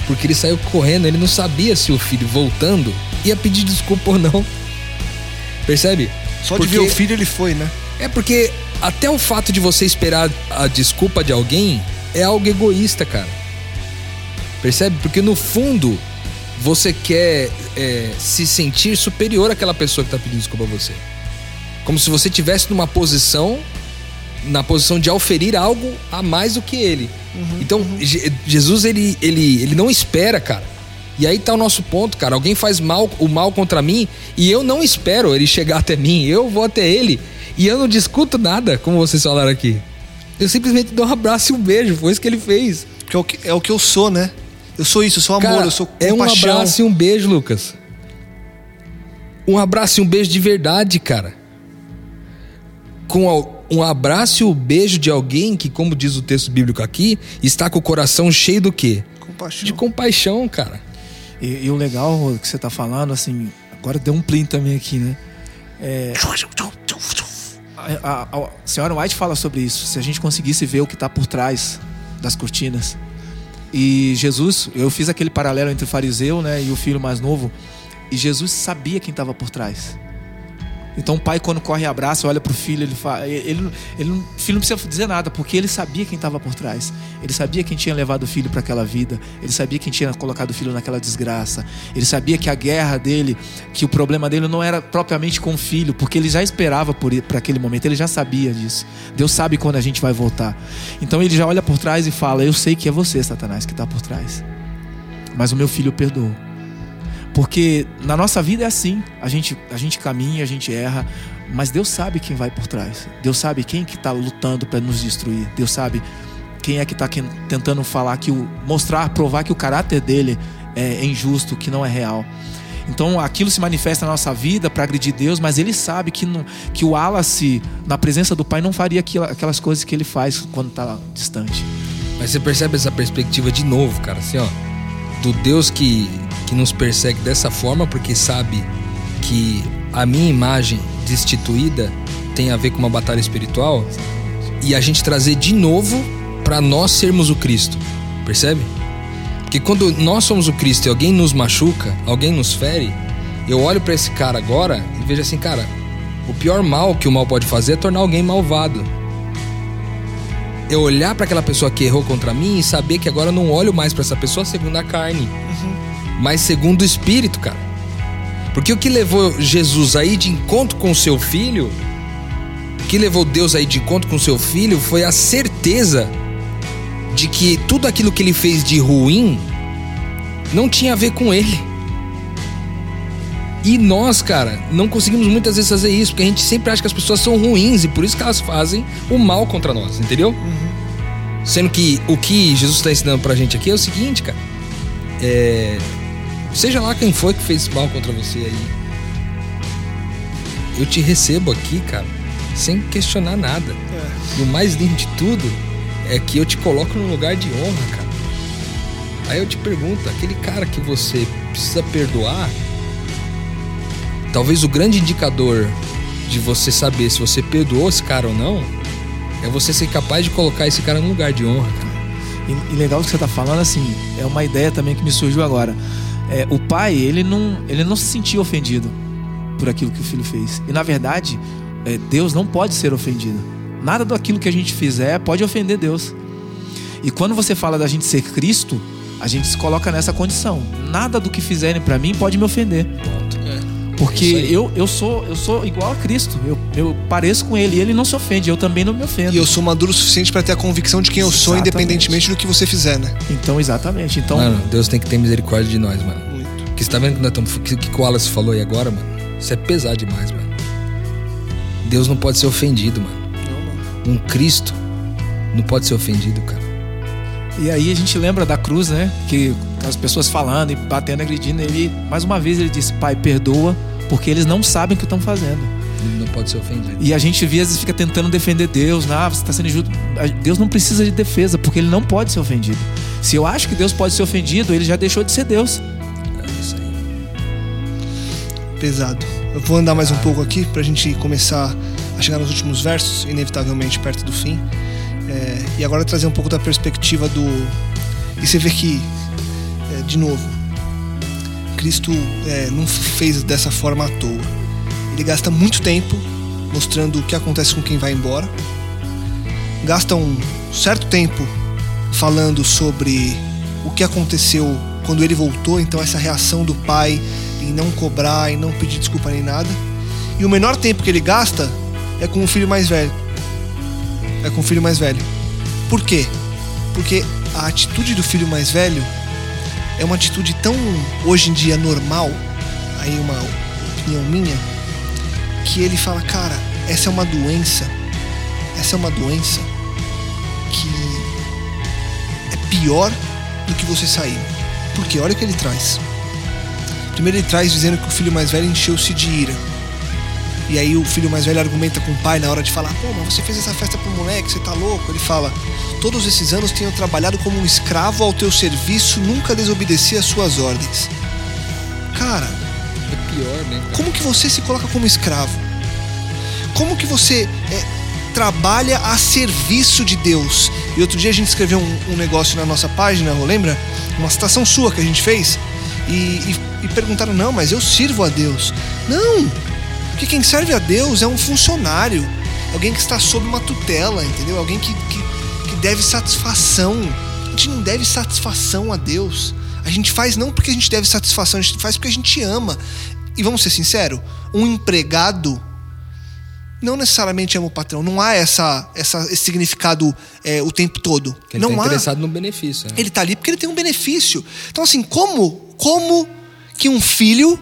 Porque ele saiu correndo, ele não sabia se o filho voltando ia pedir desculpa ou não. Percebe? Só de Porque- ver o filho ele foi, né? É porque até o fato de você esperar a desculpa de alguém é algo egoísta, cara. Percebe? Porque no fundo você quer é, se sentir superior àquela pessoa que tá pedindo desculpa a você. Como se você tivesse numa posição na posição de auferir algo a mais do que ele. então, Je- Jesus ele, ele, ele não espera, cara. E aí tá o nosso ponto, cara. Alguém faz mal, o mal contra mim e eu não espero ele chegar até mim. Eu vou até ele e eu não discuto nada, como vocês falaram aqui. Eu simplesmente dou um abraço e um beijo. Foi isso que ele fez. Que é o que, é o que eu sou, né? Eu sou isso, eu sou amor, Cara, eu sou é um compaixão. abraço e um beijo, Lucas. Um abraço e um beijo de verdade, cara. Com um abraço e um beijo de alguém que, como diz o texto bíblico aqui, está com o coração cheio do quê? Compaixão. De compaixão, cara. E, e o legal que você tá falando, assim, agora deu um plim também aqui, né? É, a, a- a senhora White fala sobre isso. Se a gente conseguisse ver o que está por trás das cortinas. E Jesus, eu fiz aquele paralelo entre o fariseu né, e o filho mais novo. E Jesus sabia quem estava por trás. Então o pai, quando corre e abraça, olha pro filho, ele fala. Ele, ele, o filho não precisa dizer nada, porque ele sabia quem estava por trás. Ele sabia quem tinha levado o filho para aquela vida. Ele sabia quem tinha colocado o filho naquela desgraça. Ele sabia que a guerra dele, que o problema dele não era propriamente com o filho, porque ele já esperava por para aquele momento, ele já sabia disso. Deus sabe quando a gente vai voltar. Então ele já olha por trás e fala: Eu sei que é você, Satanás, que está por trás. Mas o meu filho perdoou. Porque na nossa vida é assim. A gente, a gente caminha, a gente erra, mas Deus sabe quem vai por trás. Deus sabe quem que está lutando para nos destruir. Deus sabe quem é que está tentando falar que o mostrar, provar que o caráter dele é injusto, que não é real. Então aquilo se manifesta na nossa vida para agredir Deus, mas ele sabe que, não, que o Wallace, na presença do Pai, não faria aquelas coisas que ele faz quando está distante. Mas você percebe essa perspectiva de novo, cara, assim, ó. Do Deus que, que nos persegue dessa forma, porque sabe que a minha imagem destituída tem a ver com uma batalha espiritual. E a gente trazer de novo para nós sermos o Cristo. Percebe? Porque quando nós somos o Cristo e alguém nos machuca, alguém nos fere, eu olho para esse cara agora e vejo assim, cara, o pior mal que o mal pode fazer é tornar alguém malvado eu olhar para aquela pessoa que errou contra mim e saber que agora eu não olho mais para essa pessoa segundo a carne, mas segundo o espírito, cara. Porque o que levou Jesus aí de encontro com o seu filho, o que levou Deus aí de encontro com o seu filho foi a certeza de que tudo aquilo que ele fez de ruim não tinha a ver com ele. E nós, cara, não conseguimos muitas vezes fazer isso, porque a gente sempre acha que as pessoas são ruins e por isso que elas fazem o mal contra nós, entendeu? Sendo que o que Jesus está ensinando pra gente aqui é o seguinte, cara. É. Seja lá quem foi que fez mal contra você aí. Eu te recebo aqui, cara, sem questionar nada. E o mais lindo de tudo é que eu te coloco num lugar de honra, cara. Aí eu te pergunto, aquele cara que você precisa perdoar, talvez o grande indicador de você saber se você perdoou esse cara ou não é você ser capaz de colocar esse cara num lugar de honra, cara. E, e legal o que você tá falando, assim, é uma ideia também que me surgiu agora. É, o pai, ele não, ele não se sentia ofendido por aquilo que o filho fez. E na verdade, é, Deus não pode ser ofendido. Nada daquilo que a gente fizer pode ofender Deus. E quando você fala da gente ser Cristo, a gente se coloca nessa condição. Nada do que fizerem para mim pode me ofender. É isso aí. eu, eu, sou, eu sou igual a Cristo. Eu, eu pareço com ele e ele não se ofende. Eu também não me ofendo. E eu sou maduro o suficiente pra ter a convicção de quem eu sou, Exatamente. independentemente do que você fizer, né? Então, exatamente. Então, Mano, Deus tem que ter misericórdia de nós, mano. Muito. Porque você tá vendo que nós estamos. O que, que o Wallace falou aí agora, mano? Isso é pesado demais, mano. Deus não pode ser ofendido, mano. Um Cristo não pode ser ofendido, cara. E aí a gente lembra da cruz, né? Que as pessoas falando e batendo, agredindo. Ele, mais uma vez, ele disse: Pai, perdoa, porque eles não sabem o que estão fazendo. Ele não pode ser ofendido. E a gente às vezes fica tentando defender Deus, ah, você está sendo injusto. Deus não precisa de defesa, porque ele não pode ser ofendido. Se eu acho que Deus pode ser ofendido, ele já deixou de ser Deus. É isso aí. Pesado. Eu vou andar mais um pouco aqui pra gente começar a chegar nos últimos versos, inevitavelmente perto do fim. É, e agora trazer um pouco da perspectiva do. E você vê que, é, de novo, Cristo é, não fez dessa forma à toa. Ele gasta muito tempo mostrando o que acontece com quem vai embora. Gasta um certo tempo falando sobre o que aconteceu quando ele voltou, então essa reação do pai em não cobrar, em não pedir desculpa nem nada. E o menor tempo que ele gasta é com o filho mais velho. É com o filho mais velho. Por quê? Porque a atitude do filho mais velho é uma atitude tão hoje em dia normal, aí uma opinião minha, que ele fala, cara, essa é uma doença, essa é uma doença que é pior do que você sair. Porque olha o que ele traz. Primeiro ele traz dizendo que o filho mais velho encheu-se de ira. E aí o filho mais velho argumenta com o pai na hora de falar: Pô, mas você fez essa festa pro moleque, você tá louco? Ele fala: Todos esses anos tenho trabalhado como um escravo ao teu serviço, nunca desobedeci às suas ordens. Cara, É pior, né? cara? como que você se coloca como escravo? Como que você é, trabalha a serviço de Deus? E outro dia a gente escreveu um, um negócio na nossa página, lembra? Uma citação sua que a gente fez. E, e- e perguntaram: não, mas eu sirvo a Deus. Não! Porque quem serve a Deus é um funcionário, alguém que está sob uma tutela, entendeu? Alguém que, que, que deve satisfação. A gente não deve satisfação a Deus. A gente faz não porque a gente deve satisfação, a gente faz porque a gente ama. E vamos ser sinceros, um empregado não necessariamente ama o patrão. Não há essa, essa, esse significado é, o tempo todo. Ele não tá há. interessado no benefício. Né? Ele tá ali porque ele tem um benefício. Então, assim, como, como que um filho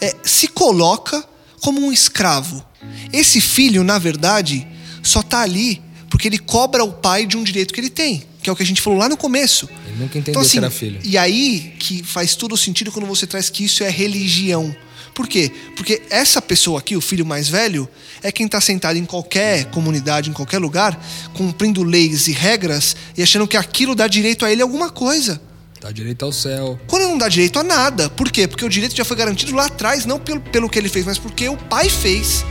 é, se coloca como um escravo? Esse filho, na verdade, só tá ali porque ele cobra o pai de um direito que ele tem, que é o que a gente falou lá no começo. Ele nunca entendeu Então, assim, que era filho. E aí que faz todo o sentido quando você traz que isso é religião. Por quê? Porque essa pessoa aqui, o filho mais velho, é quem está sentado em qualquer comunidade, em qualquer lugar, cumprindo leis e regras e achando que aquilo dá direito a ele a alguma coisa. Dá direito ao céu. Quando não dá direito a nada. Por quê? Porque o direito já foi garantido lá atrás, não pelo, pelo que ele fez, mas porque o pai fez.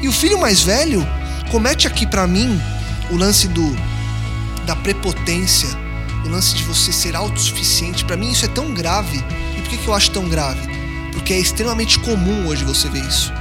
E o filho mais velho comete aqui pra mim o lance do da prepotência, o lance de você ser autossuficiente. Pra mim isso é tão grave. E por que, que eu acho tão grave? Porque é extremamente comum hoje você ver isso.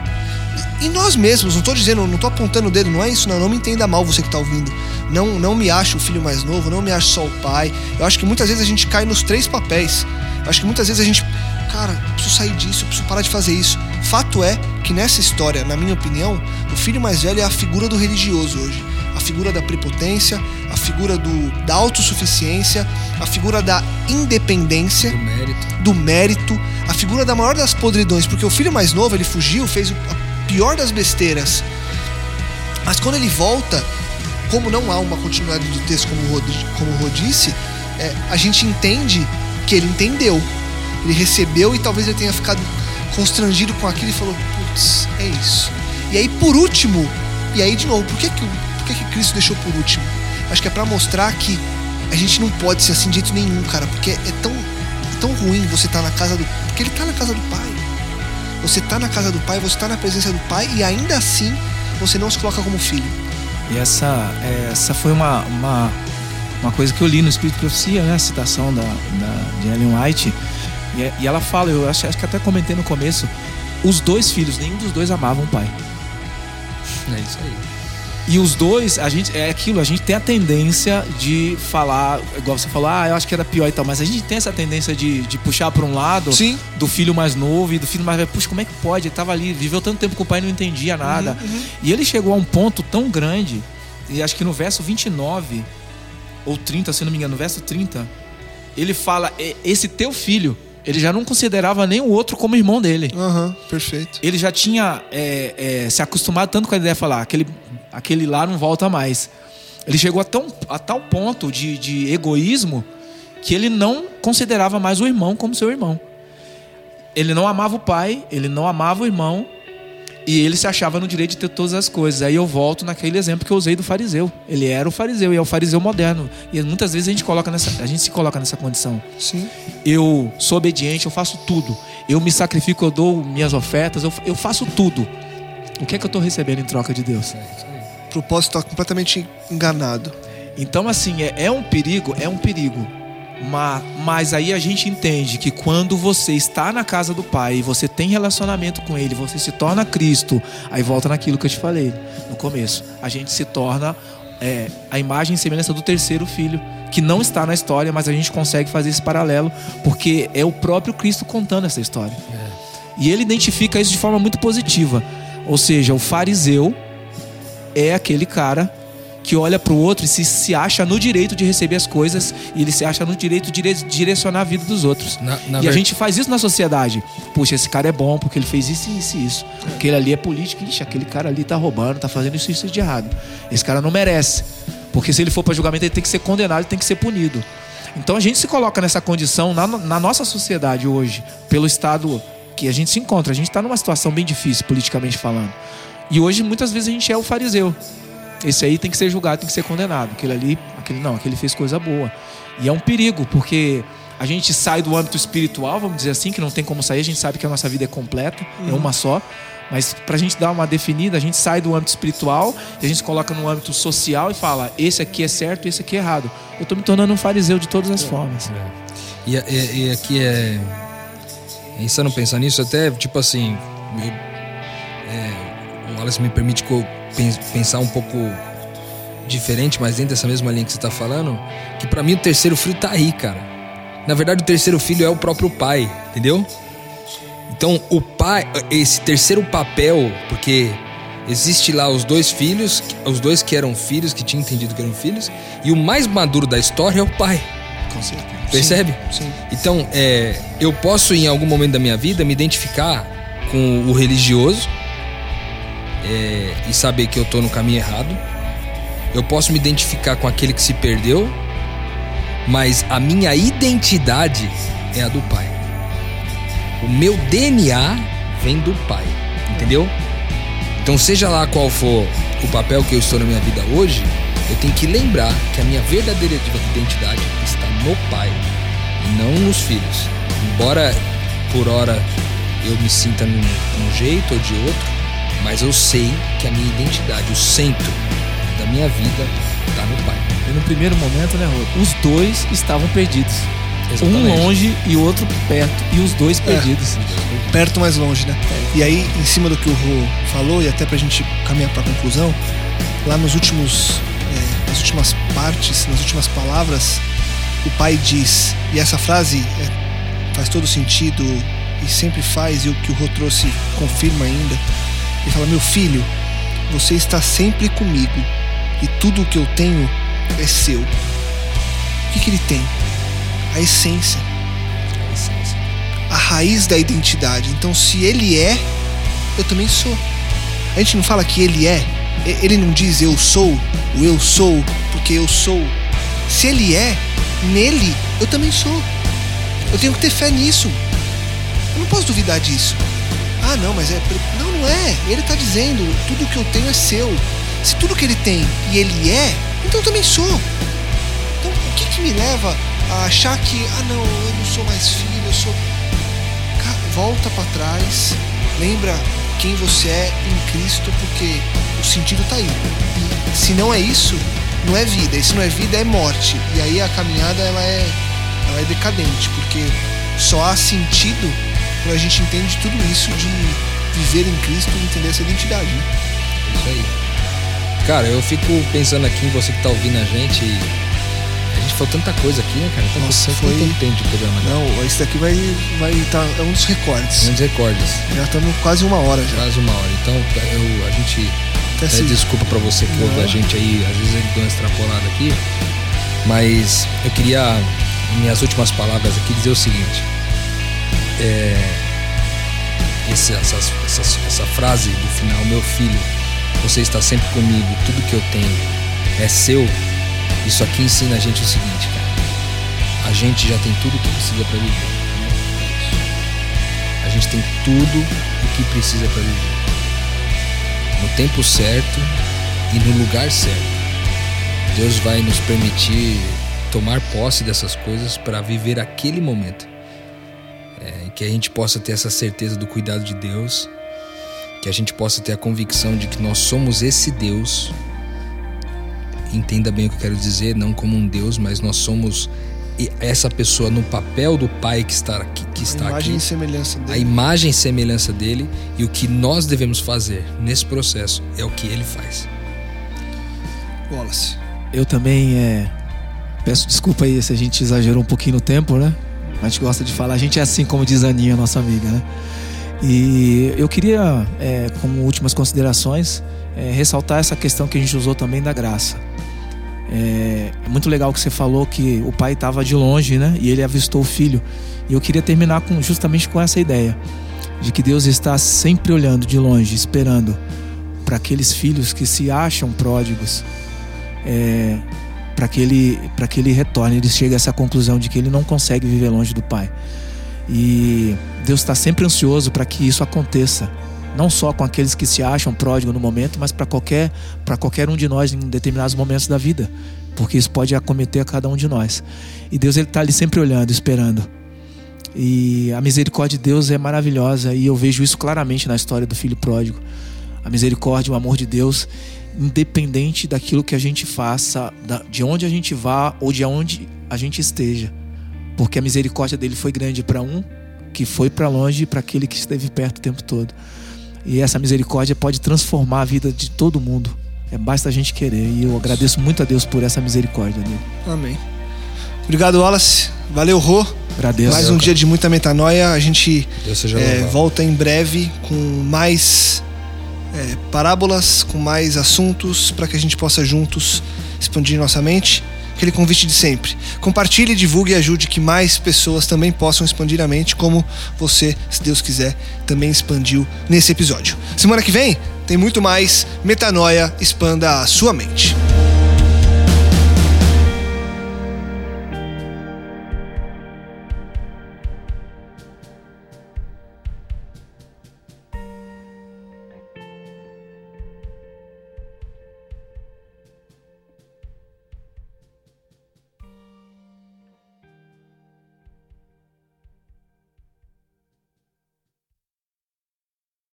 E nós mesmos, não tô dizendo, não tô apontando o dedo, não é isso, não. Não me entenda mal você que tá ouvindo. Não, não me acho o filho mais novo, não me acho só o pai. Eu acho que muitas vezes a gente cai nos três papéis. Eu acho que muitas vezes a gente, cara, eu preciso sair disso, eu preciso parar de fazer isso. Fato é que nessa história, na minha opinião, o filho mais velho é a figura do religioso hoje. A figura da prepotência, a figura do, da autossuficiência, a figura da independência Do mérito. do mérito, a figura da maior das podridões, porque o filho mais novo, ele fugiu, fez a pior das besteiras. Mas quando ele volta, como não há uma continuidade do texto, como o Rod, como o Rod disse, é, a gente entende que ele entendeu. Ele recebeu e talvez ele tenha ficado constrangido com aquilo e falou: putz, é isso. E aí, por último, e aí de novo, por que, que, por que, que Cristo deixou por último? Acho que é pra mostrar que a gente não pode ser assim de jeito nenhum, cara, porque é tão, é tão ruim você estar na casa do. Porque ele tá na casa do pai. Você tá na casa do pai, você tá na presença do pai e ainda assim você não se coloca como filho. E essa, é, essa foi uma, uma, uma coisa que eu li no Espírito Profecia, né? A citação da, da, de Ellen White. E, é- e ela fala, eu acho, acho que até comentei no começo, os dois filhos, nenhum dos dois amavam o pai. É isso aí. E os dois, a gente é aquilo, a gente tem a tendência de falar, igual você falou, ah, eu acho que era pior e tal, mas a gente tem essa tendência de, de puxar para um lado Sim. do filho mais novo e do filho mais velho. Puxa, como é que pode? Ele tava ali, viveu tanto tempo com o pai e não entendia nada. E ele chegou a um ponto tão grande, e acho que no verso 29 ou 30, se não me engano, no verso 30, ele fala: "E- esse teu filho, ele já não considerava nem o outro como irmão dele Aham, perfeito. ele já tinha é, é, se acostumado tanto com a ideia de falar, aquele, aquele lá não volta mais. Ele chegou a, tão, a tal ponto de, de egoísmo que ele não considerava mais o irmão como seu irmão. Ele não amava o pai, ele não amava o irmão. E ele se achava no direito de ter todas as coisas. Aí eu volto naquele exemplo que eu usei do fariseu. Ele era o fariseu e é o fariseu moderno. E muitas vezes a gente coloca nessa, a gente se coloca nessa condição. Sim. Eu sou obediente, eu faço tudo. Eu me sacrifico, eu dou minhas ofertas, eu, eu faço tudo. O que é que eu estou recebendo em troca de Deus? O propósito está completamente enganado. Então, assim, é, é um perigo, é um perigo. Mas, mas aí a gente entende que quando você está na casa do Pai e você tem relacionamento com Ele, você se torna Cristo. Aí volta naquilo que eu te falei no começo. A gente se torna é, a imagem e semelhança do terceiro filho, que não está na história, mas a gente consegue fazer esse paralelo, porque é o próprio Cristo contando essa história. É. E ele identifica isso de forma muito positiva. Ou seja, o fariseu é aquele cara que olha para o outro e se, se acha no direito de receber as coisas e ele se acha no direito de dire- direcionar a vida dos outros. Na- na e ver- a gente faz isso na sociedade. Puxa, esse cara é bom porque ele fez isso, isso e isso. Aquele ali é político, ixi, aquele cara ali tá roubando, tá fazendo isso e isso de errado. Esse cara não merece. Porque se ele for para julgamento, ele tem que ser condenado, ele tem que ser punido. Então a gente se coloca nessa condição na, na nossa sociedade hoje, pelo estado que a gente se encontra. A gente está numa situação bem difícil, politicamente falando. E hoje, muitas vezes, a gente é o fariseu. Esse aí tem que ser julgado, tem que ser condenado. Aquele ali, aquele não, aquele fez coisa boa. E é um perigo, porque a gente sai do âmbito espiritual, vamos dizer assim, que não tem como sair, a gente sabe que a nossa vida é completa, é uma só. Mas pra gente dar uma definida, a gente sai do âmbito espiritual e a gente coloca no âmbito social e fala: esse aqui é certo, esse aqui é errado. Eu tô me tornando um fariseu de todas as formas. E, e- e aqui é. Pensando pensar nisso, até tipo assim. é, o Wallace me permite pensar um pouco diferente, mas dentro dessa mesma linha que você tá falando. Que pra mim o terceiro filho tá aí, cara. Na verdade, o terceiro filho é o próprio pai, entendeu? Então, o pai, esse terceiro papel, porque existe lá os dois filhos, os dois que eram filhos, que tinham entendido que eram filhos, e o mais maduro da história é o pai. Com certeza. Percebe? Sim. Então, é, eu posso em algum momento da minha vida me identificar com o religioso é, e saber que eu tô no caminho errado. Eu posso me identificar com aquele que se perdeu, mas a minha identidade é a do pai. O meu DNA vem do pai, entendeu? Então, seja lá qual for o papel que eu estou na minha vida hoje, eu tenho que lembrar que a minha verdadeira identidade está no pai não nos filhos. Embora por hora eu me sinta num, num jeito ou de outro, mas eu sei que a minha identidade, o centro da minha vida está no pai. E no primeiro momento, né, Rô? Os dois estavam perdidos. Exatamente. Um longe e outro perto. E os dois perdidos. Perto, mais longe, né? E aí, em cima do que o Rô falou, e até pra gente caminhar pra conclusão, lá nos últimos, é, nas últimas partes, nas últimas palavras, o pai diz, e essa frase é, faz todo sentido e sempre faz, e o que o Rô trouxe confirma ainda. Ele fala: Meu filho, você está sempre comigo, e tudo o que eu tenho é seu. O que, que ele tem? A essência A essência. a raiz da identidade. Então, se ele é, eu também sou. A gente não fala que ele é, E- ele não diz eu sou, o eu sou, porque eu sou. Se ele é, nele, eu também sou. Eu tenho que ter fé nisso. Eu não posso duvidar disso. Ah, não, mas é. Não, não é. Ele está dizendo: tudo que eu tenho é seu. Se tudo que ele tem e ele é, então eu também sou. Então, o que, que me leva a achar que, ah, não, eu não sou mais filho, eu sou. Volta pra trás, lembra quem você é em Cristo, porque o sentido tá aí. E se não é isso, não é vida. E se não é vida, é morte. E aí a caminhada ela é, ela é decadente, porque só há sentido quando a gente entende tudo isso de viver em Cristo e entender essa identidade. Né? É Isso aí. Cara, eu fico pensando aqui em você que tá ouvindo a gente. e A gente falou tanta coisa aqui, né, cara? Tanta Nossa, foi- quanto tempo de programa, né? Não, esse daqui vai vai tá, é um dos recordes. Grandes recordes. Já estamos quase uma hora já. Quase uma hora. Então, eu, a gente desculpa pra você que ouve Não. a gente aí, às vezes ele deu uma extrapolada aqui. Mas eu queria, minhas últimas palavras aqui, dizer o seguinte. É, esse- essa, essa, essa frase do final, meu filho, você está sempre comigo, tudo que eu tenho é seu. Isso aqui ensina a gente o seguinte, cara. A gente já tem tudo o que precisa pra viver. A gente tem tudo o que precisa pra viver. no tempo certo e no lugar certo. Deus vai nos permitir tomar posse dessas coisas para viver aquele momento. Que a gente possa ter essa certeza do cuidado de Deus, que a gente possa ter a convicção de que nós somos esse Deus. Entenda bem o que eu quero dizer, não como um Deus, mas nós somos essa pessoa no papel do Pai que está aqui, que está a imagem aqui, e semelhança dele. a imagem e semelhança dele e o que nós devemos fazer nesse processo é o que ele faz. Wallace. Eu também é, peço desculpa aí se a gente exagerou um pouquinho no tempo, né? A gente gosta de falar, a gente é assim como diz a Aninha, nossa amiga, né? E eu queria, é, como últimas considerações, é, ressaltar essa questão que a gente usou também da graça. É, é muito legal que você falou que o pai estava de longe, né? E ele avistou o filho. E eu queria terminar com, justamente com essa ideia de que Deus está sempre olhando de longe, esperando para aqueles filhos que se acham pródigos, é, para que ele para que ele retorne. Ele chega a essa conclusão de que ele não consegue viver longe do pai. E Deus está sempre ansioso para que isso aconteça não só com aqueles que se acham pródigos no momento, mas para qualquer, para qualquer um de nós em determinados momentos da vida, porque isso pode acometer a cada um de nós. E Deus ele está ali sempre olhando, esperando. E a misericórdia de Deus é maravilhosa e eu vejo isso claramente na história do filho pródigo. A misericórdia, o amor de Deus, independente daquilo que a gente faça, de onde a gente vá ou de onde a gente esteja, porque a misericórdia dele foi grande para um que foi para longe e para aquele que esteve perto o tempo todo. E essa misericórdia pode transformar a vida de todo mundo. É basta a gente querer. E eu agradeço muito a Deus por essa misericórdia dele. Amém. Obrigado, Wallace. Valeu, Rô. Agradeço. Mais um dia de muita metanoia. A gente é, volta em breve com mais é, parábolas, com mais assuntos, para que a gente possa juntos expandir nossa mente. Aquele convite de sempre. Compartilhe, divulgue e ajude que mais pessoas também possam expandir a mente, como você, se Deus quiser, também expandiu nesse episódio. Semana que vem tem muito mais Metanoia Expanda a Sua Mente.